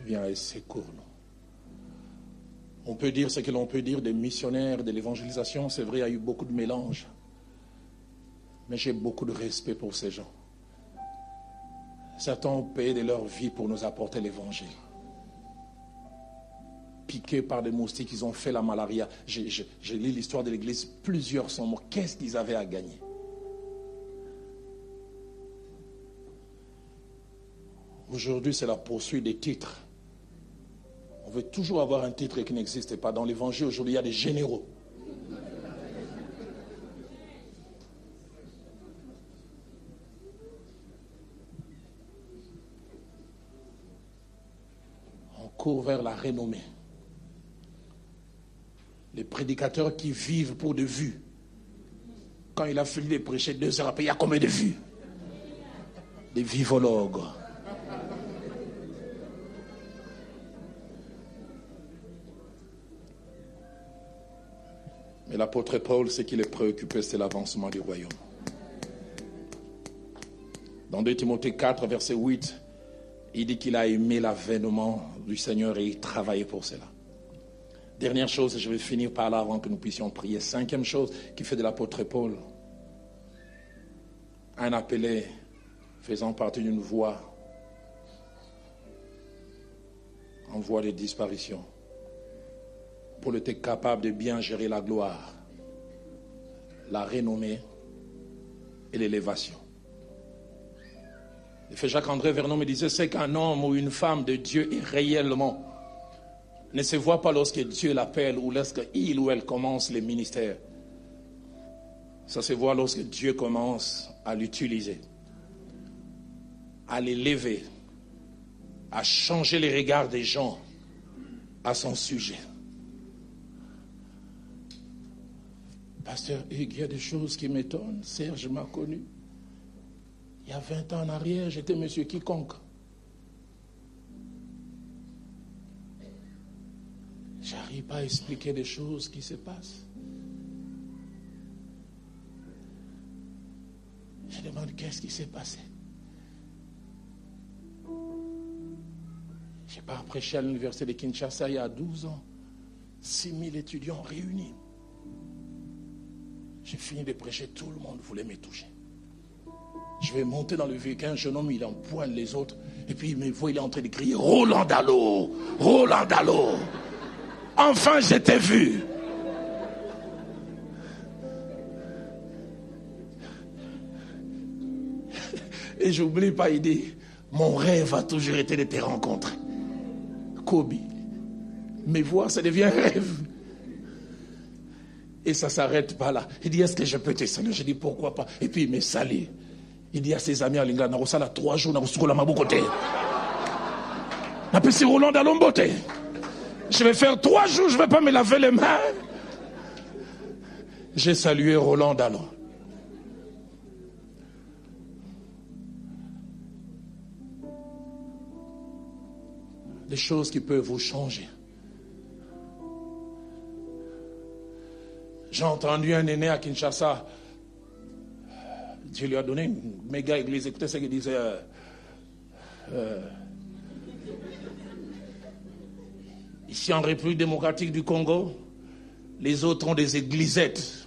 Viens et secours-nous. On peut dire ce que l'on peut dire des missionnaires de l'évangélisation. C'est vrai, il y a eu beaucoup de mélanges. Mais j'ai beaucoup de respect pour ces gens. Certains ont payé de leur vie pour nous apporter l'évangile. Piqués par des moustiques, ils ont fait la malaria. J'ai lu l'histoire de l'église, plusieurs sont morts. Qu'est-ce qu'ils avaient à gagner? Aujourd'hui, c'est la poursuite des titres. Veut toujours avoir un titre qui n'existe pas. Dans l'évangile, aujourd'hui, il y a des généraux. On court vers la renommée. Les prédicateurs qui vivent pour de vues. Quand il a fini de prêcher deux heures après, il y a combien de vues? Des vivologues. Mais l'apôtre Paul, ce qui le préoccupait, c'est l'avancement du royaume. Dans 2 Timothée 4, verset 8, il dit qu'il a aimé l'avènement du Seigneur et il travaillait pour cela. Dernière chose, et je vais finir par là avant que nous puissions prier. Cinquième chose qui fait de l'apôtre Paul un appelé faisant partie d'une voie en voie de disparition. Paul était capable de bien gérer la gloire, la renommée et l'élévation. Le fait Jacques-André Vernon me disait, c'est qu'un homme ou une femme de Dieu réellement ne se voit pas lorsque Dieu l'appelle ou lorsqu'il ou elle commence le ministère. Ça se voit lorsque Dieu commence à l'utiliser, à l'élever, à changer les regards des gens à son sujet. Pasteur Hugues, il y a des choses qui m'étonnent. Serge m'a connu. Il y a 20 ans en arrière, j'étais monsieur quiconque. J'arrive pas à expliquer les choses qui se passent. Je demande qu'est-ce qui s'est passé? J'ai pas prêché à l'université de Kinshasa il y a 12 ans. 6000 étudiants réunis. J'ai fini de prêcher, tout le monde voulait me toucher. Je vais monter dans le véhicule, un jeune homme, il empoigne les autres. Et puis il me voit, il est en train de crier Roland Dallot Roland Dallot Enfin, j'étais vu. Et j'oublie pas, il dit Mon rêve a toujours été de te rencontrer. Kobe. Mais voir, ça devient un rêve. Et ça s'arrête pas là. Il dit, est-ce que je peux te saluer Je dis, pourquoi pas? Et puis il me salue. Il dit à ses amis à Linga, a trois jours, Narosala Mabukote. c'est Roland Dalombote. Je vais faire trois jours, je ne vais pas me laver les mains. J'ai salué Roland Dallon. Des choses qui peuvent vous changer. J'ai entendu un aîné à Kinshasa. Dieu lui a donné une méga église. Écoutez ce qu'il disait. Euh, euh, ici en République démocratique du Congo, les autres ont des églisettes.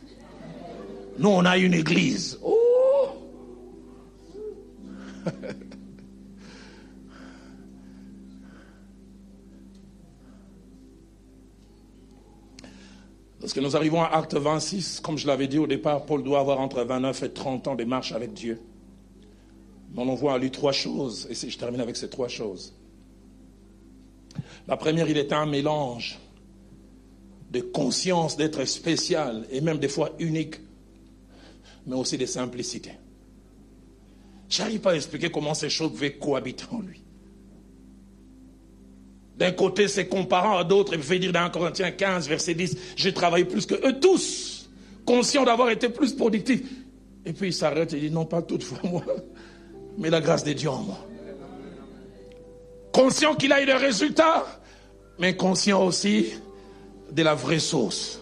Nous, on a une église. Oh Lorsque nous arrivons à Acte 26, comme je l'avais dit au départ, Paul doit avoir entre 29 et 30 ans de marche avec Dieu. Mais on voit à lui trois choses, et je termine avec ces trois choses. La première, il était un mélange de conscience d'être spécial et même des fois unique, mais aussi de simplicité. Je n'arrive pas à expliquer comment ces choses pouvaient cohabiter en lui. D'un côté, c'est comparant à d'autres. Il fait dire dans 1 Corinthiens 15, verset 10, j'ai travaillé plus que eux tous, conscient d'avoir été plus productif. Et puis il s'arrête et dit, non pas toutefois moi, mais la grâce de Dieu en moi. Conscient qu'il a eu des résultats, mais conscient aussi de la vraie source.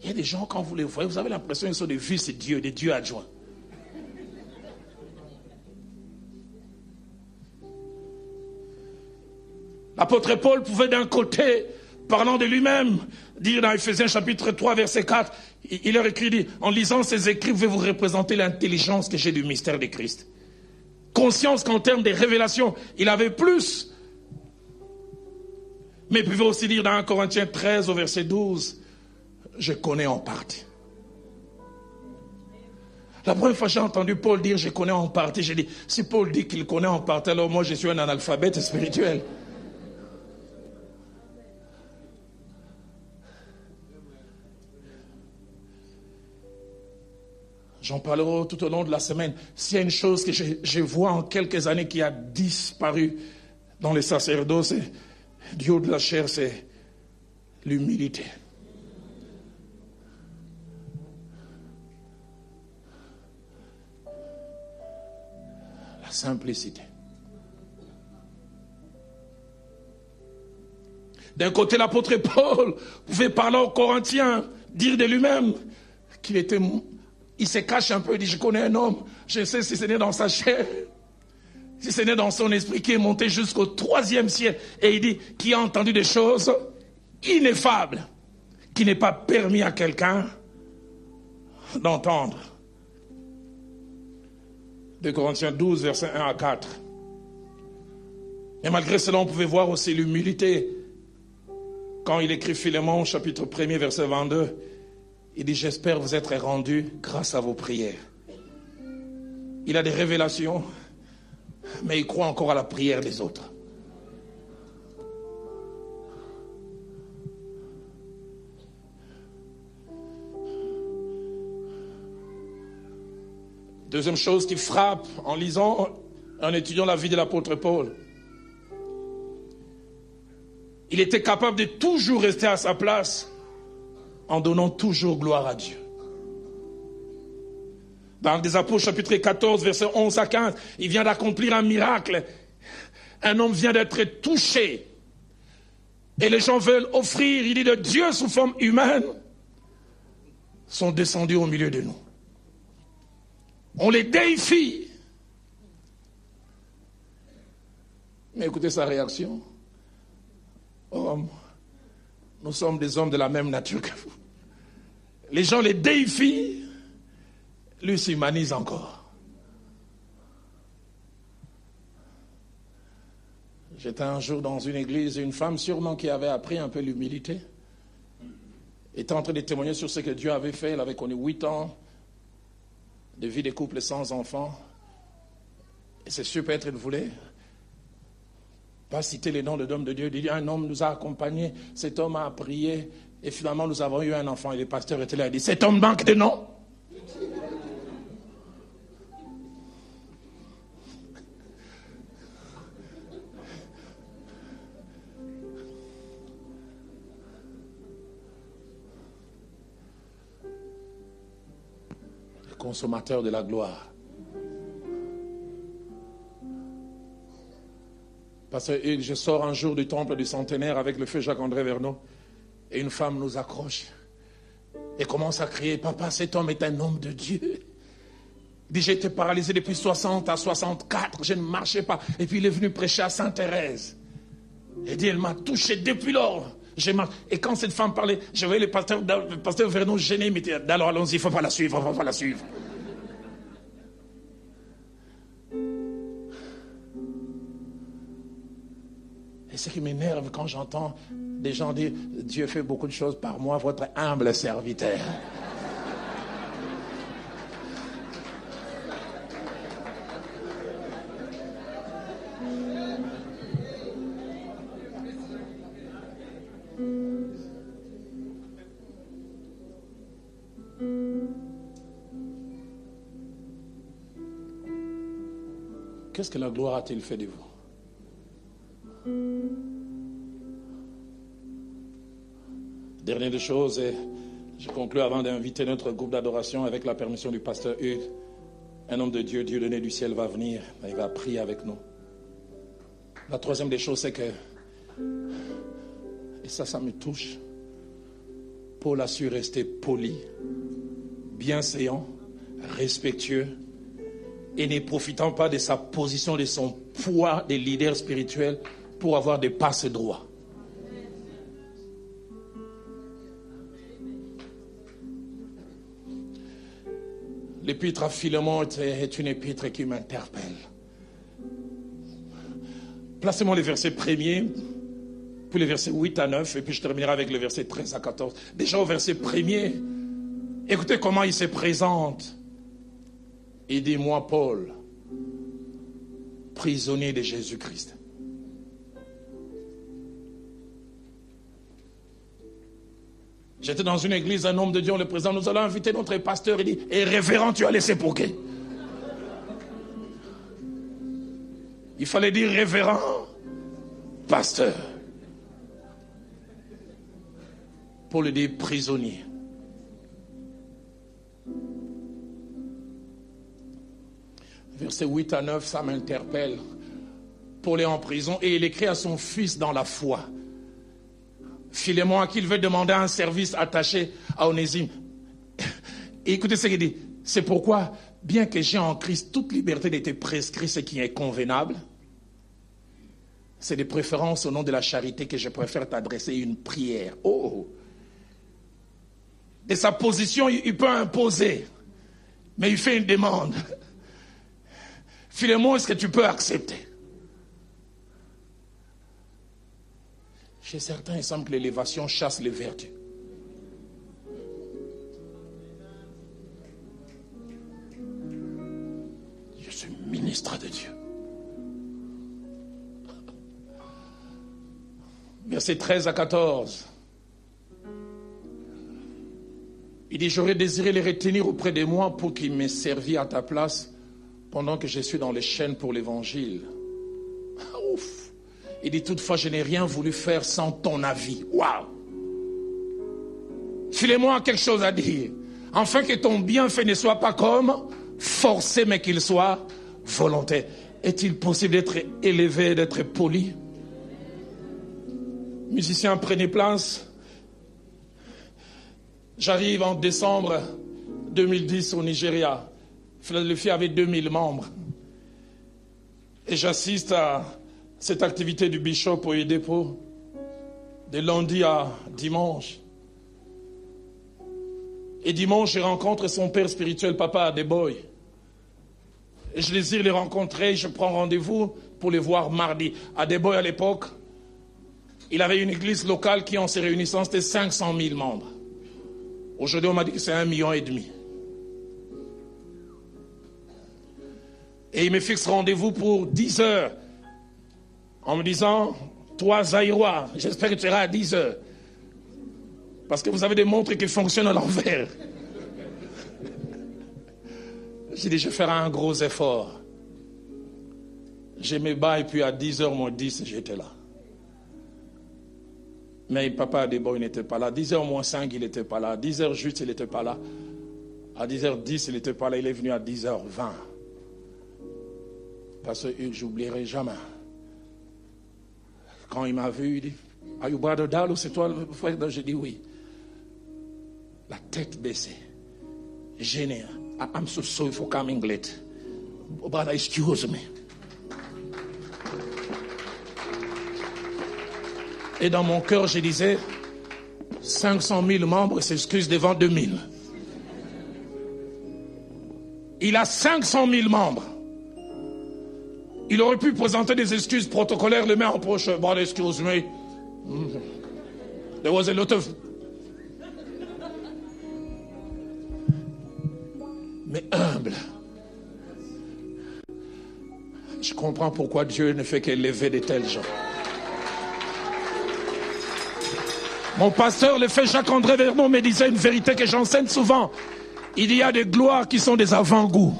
Il y a des gens, quand vous les voyez, vous avez l'impression qu'ils sont des fils de Dieu, des dieux adjoints. L'apôtre Paul pouvait d'un côté, parlant de lui-même, dire dans Ephésiens chapitre 3 verset 4, il leur écrit, en lisant ces écrits, vous vous représenter l'intelligence que j'ai du mystère de Christ. Conscience qu'en termes de révélation, il avait plus. Mais il pouvait aussi dire dans 1 Corinthiens 13 au verset 12, je connais en partie. La première fois que j'ai entendu Paul dire je connais en partie, j'ai dit, si Paul dit qu'il connaît en partie, alors moi je suis un analphabète spirituel. J'en parlerai tout au long de la semaine. S'il y a une chose que je, vois en quelques années qui a disparu dans les sacerdoces, du haut de la chair, c'est l'humilité. La simplicité. D'un côté, l'apôtre Paul pouvait parler aux Corinthiens, dire de lui-même qu'il était il se cache un peu, il dit, je connais un homme, je sais si c'est né dans sa chair, si c'est né dans son esprit, qui est monté jusqu'au troisième ciel. Et il dit, qui a entendu des choses ineffables, qui n'est pas permis à quelqu'un d'entendre. De Corinthiens 12, versets 1 à 4. Et malgré cela, on pouvait voir aussi l'humilité. Quand il écrit Philémon, chapitre 1er, verset 22, il dit, j'espère vous être rendu grâce à vos prières. Il a des révélations, mais il croit encore à la prière des autres. Deuxième chose qui frappe en lisant, en étudiant la vie de l'apôtre Paul. Il était capable de toujours rester à sa place en donnant toujours gloire à Dieu. Dans des Apôtres chapitre 14, verset 11 à 15, il vient d'accomplir un miracle. Un homme vient d'être touché. Et les gens veulent offrir, il dit, de Dieu sous forme humaine, sont descendus au milieu de nous. On les déifie. Mais écoutez sa réaction. Nous sommes des hommes de la même nature que vous. Les gens les déifient, lui s'humanise encore. J'étais un jour dans une église, une femme sûrement qui avait appris un peu l'humilité, était en train de témoigner sur ce que Dieu avait fait. Elle avait connu huit ans de vie de couple sans enfants. Et c'est peut-être, elle voulait pas citer les noms de l'homme de Dieu. Il dit, un homme nous a accompagnés, cet homme a prié, et finalement nous avons eu un enfant. Et le pasteur était là, il dit, cet homme manque de noms. consommateur de la gloire. Parce que je sors un jour du temple du centenaire avec le feu Jacques-André Vernon et une femme nous accroche et commence à crier Papa, cet homme est un homme de Dieu. Il dit J'étais paralysé depuis 60 à 64, je ne marchais pas. Et puis il est venu prêcher à Sainte-Thérèse. Et dit Elle m'a touché depuis lors. Et quand cette femme parlait, je voyais le pasteur, le pasteur Vernon gêné, mais alors allons-y, il ne faut pas la suivre, il ne faut pas la suivre. Et ce qui m'énerve quand j'entends des gens dire Dieu fait beaucoup de choses par moi, votre humble serviteur. Qu'est-ce que la gloire a-t-il fait de vous? Dernière des choses, et je conclue avant d'inviter notre groupe d'adoration avec la permission du pasteur Hugues. Un homme de Dieu, Dieu donné du ciel va venir, il va prier avec nous. La troisième des choses, c'est que, et ça, ça me touche, Paul a su rester poli, bienséant, respectueux, et ne profitant pas de sa position, de son poids de leader spirituel pour avoir des passes droits. L'épître à Philemon est une épître qui m'interpelle. Placez-moi les versets premiers, puis les versets 8 à 9, et puis je terminerai avec le verset 13 à 14. Déjà au verset premier, écoutez comment il se présente. Aidez-moi, Paul, prisonnier de Jésus-Christ. J'étais dans une église, un homme de Dieu, le président, nous allons inviter notre pasteur. Il dit, et révérend, tu as laissé pour qui? Il fallait dire révérend, pasteur. Pour le dire prisonnier. Verset 8 à 9, ça m'interpelle. Paul est en prison et il écrit à son fils dans la foi. Philémon à qui il veut demander un service attaché à Onésime. écoutez ce qu'il dit. C'est pourquoi, bien que j'ai en Christ toute liberté d'être prescrit ce qui est convenable, c'est de préférence au nom de la charité que je préfère t'adresser une prière. Oh! De sa position, il peut imposer, mais il fait une demande. Philémon, est-ce que tu peux accepter? Chez certains, il semble que l'élévation chasse les vertus. Je suis ministre de Dieu. Verset 13 à 14. Il dit, j'aurais désiré les retenir auprès de moi pour qu'ils m'aient servi à ta place pendant que je suis dans les chaînes pour l'évangile. Il dit toutefois, je n'ai rien voulu faire sans ton avis. Waouh. Filez-moi quelque chose à dire. Afin que ton bienfait ne soit pas comme forcé, mais qu'il soit volontaire. Est-il possible d'être élevé, d'être poli? Musiciens, prenez place. J'arrive en décembre 2010 au Nigeria. Philadelphie avait 2000 membres. Et j'assiste à cette activité du bishop au dépôt de lundi à dimanche. Et dimanche, je rencontre son père spirituel, papa Adeboy. Et je désire les rencontrer, je prends rendez-vous pour les voir mardi. Adeboy, à l'époque, il avait une église locale qui, en se réunissant, c'était 500 000 membres. Aujourd'hui, on m'a dit que c'est un million et demi. Et il me fixe rendez-vous pour 10 heures. En me disant, toi, Zaïrois, j'espère que tu seras à 10 heures. Parce que vous avez des montres qui fonctionnent à l'envers. (laughs) J'ai dit, je ferai un gros effort. J'ai mes bas et puis à 10h moins 10, j'étais là. Mais papa il n'était pas là. 10h moins 5, il n'était pas là. À 10h juste, il n'était pas là. À 10h10, il n'était pas là. Il est venu à 10h20. Parce que j'oublierai jamais. Quand il m'a vu, il dit Are you brother Dalo? C'est toi le frère J'ai dit oui. La tête baissée. Gêné. I'm so sorry for coming late. Brother, excuse me. Et dans mon cœur, je disais 500 000 membres s'excusent devant 2000. Il a 500 000 membres. Il aurait pu présenter des excuses protocolaires, le main en. Bon, excuse me. There was. Mais humble. Je comprends pourquoi Dieu ne fait qu'élever de tels gens. Mon pasteur, le fait Jacques-André Vernon, me disait une vérité que j'enseigne souvent. Il y a des gloires qui sont des avant-goûts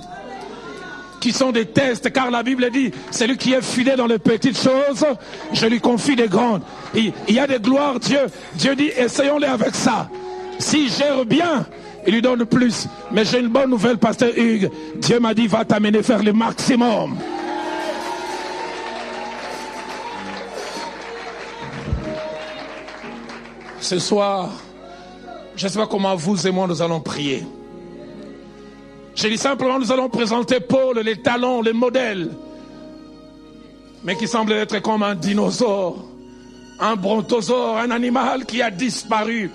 qui sont des tests, car la Bible dit, celui qui est fidèle dans les petites choses, je lui confie des grandes. Il, y a des gloires, Dieu, Dieu dit, essayons-les avec ça. S'il gère bien, il lui donne plus. Mais j'ai une bonne nouvelle, pasteur Hugues. Dieu m'a dit, va t'amener faire le maximum. Ce soir, je sais pas comment vous et moi nous allons prier. Je dis simplement, nous allons présenter Paul, les talents, les modèles, mais qui semble être comme un dinosaure, un brontosaure, un animal qui a disparu.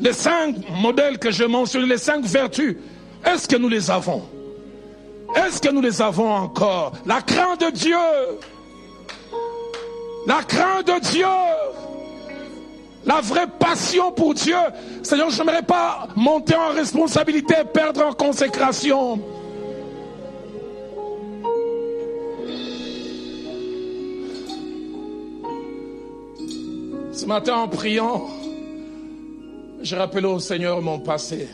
Les cinq modèles que je mentionne, les cinq vertus, est-ce que nous les avons? Est-ce que nous les avons encore? La crainte de Dieu. La crainte de Dieu la vraie passion pour Dieu. Seigneur, je n'aimerais pas monter en responsabilité, perdre en consécration. Ce matin, en priant, j'ai rappelé au Seigneur mon passé.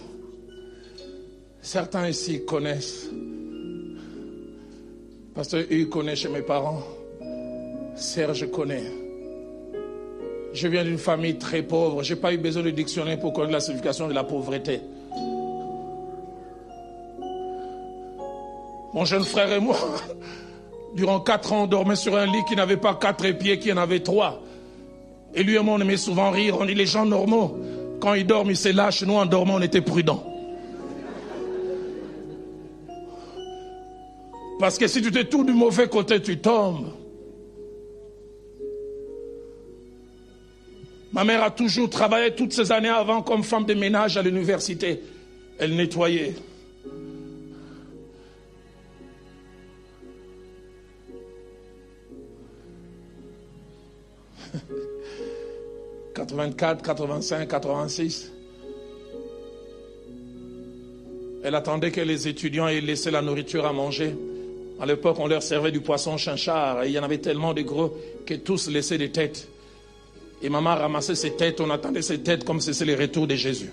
Certains ici connaissent. Pasteur Hugues connaît chez mes parents. Serge connaît. Je viens d'une famille très pauvre. Je n'ai pas eu besoin de dictionnaire pour connaître la signification de la pauvreté. Mon jeune frère et moi, (laughs) durant quatre ans, on dormait sur un lit qui n'avait pas quatre pieds, qui en avait trois. Et lui et moi, on aimait souvent rire. On dit les gens normaux, quand ils dorment, ils se lâchent. Nous, en dormant, on était prudents. Parce que si tu t'es tout du mauvais côté, tu tombes. Ma mère a toujours travaillé toutes ces années avant comme femme de ménage à l'université. Elle nettoyait. « 84, 85, 86. Elle attendait que les étudiants aient laissé la nourriture à manger. À l'époque, on leur servait du poisson chinchard et il y en avait tellement de gros que tous laissaient des têtes. Et maman ramassait ses têtes, on attendait ses têtes comme si c'était le retour de Jésus.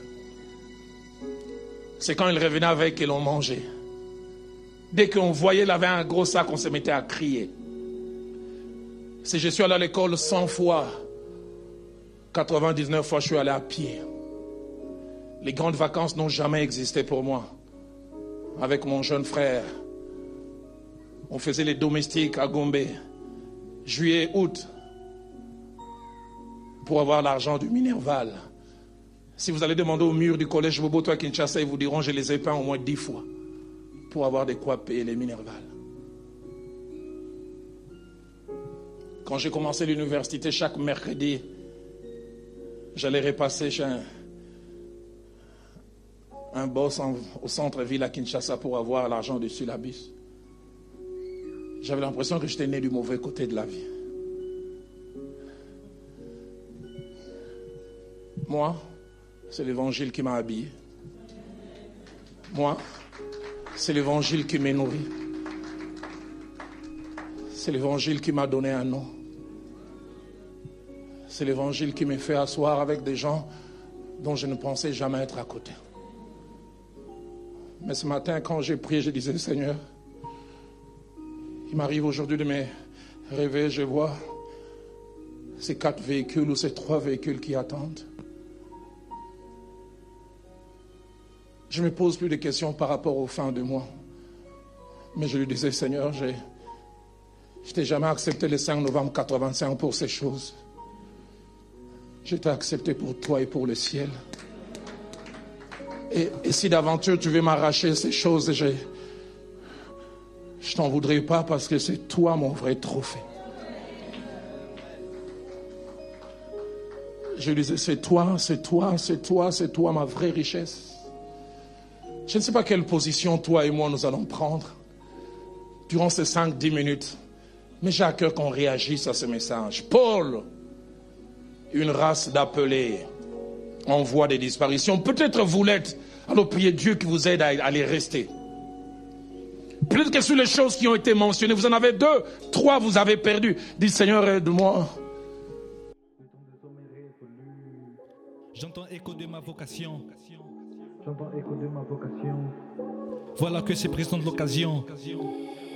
C'est quand il revenait avec que l'on mangeait. Dès qu'on voyait, il avait un gros sac, on se mettait à crier. Si je suis allé à l'école 100 fois, 99 fois je suis allé à pied. Les grandes vacances n'ont jamais existé pour moi. Avec mon jeune frère, on faisait les domestiques à Gombe. Juillet, août, pour avoir l'argent du Minerval. Si vous allez demander au mur du collège Bobo, toi Kinshasa, ils vous diront, je les ai peints au moins dix fois. pour avoir des quoi payer les minervales. Quand j'ai commencé l'université, chaque mercredi, j'allais repasser chez un, boss au centre-ville à Kinshasa pour avoir l'argent du syllabus. J'avais l'impression que j'étais né du mauvais côté de la vie. Moi, c'est l'évangile qui m'a habillé. Moi, c'est l'évangile qui m'a nourri. C'est l'évangile qui m'a donné un nom. C'est l'évangile qui m'a fait asseoir avec des gens dont je ne pensais jamais être à côté. Mais ce matin, quand j'ai prié, je disais, Seigneur, il m'arrive aujourd'hui de me réveiller, je vois ces quatre véhicules ou ces trois véhicules qui attendent. Je ne me pose plus de questions par rapport aux fins de moi. Mais je lui disais, Seigneur, je t'ai jamais accepté le 5 novembre 85 pour ces choses. Je t'ai accepté pour toi et pour le ciel. Et, et si d'aventure tu veux m'arracher ces choses, je je t'en voudrais pas parce que c'est toi mon vrai trophée. Je lui disais, c'est toi, c'est toi, c'est toi, c'est toi ma vraie richesse. Je ne sais pas quelle position toi et moi nous allons prendre durant ces 5-10 minutes, mais j'ai à cœur qu'on réagisse à ce message. Paul, une race d'appelés en voie de disparition. Peut-être vous l'êtes, alors priez Dieu qui vous aide à, les rester. Peut-être que sur les choses qui ont été mentionnées, vous en avez deux, trois, vous avez perdu. Dites Seigneur, aide-moi. J'entends écho de ma vocation. J'entends écho de ma vocation. Voilà que c'est présente l'occasion.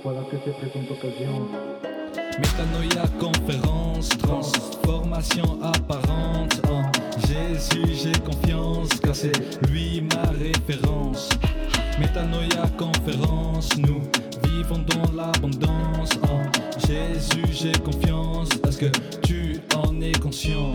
Voilà que c'est présente occasion. Métanoïa conférence, transformation apparente. En Jésus, j'ai confiance, car c'est lui ma référence. Métanoïa conférence, nous vivons dans l'abondance. En Jésus, j'ai confiance, parce que tu en es conscient.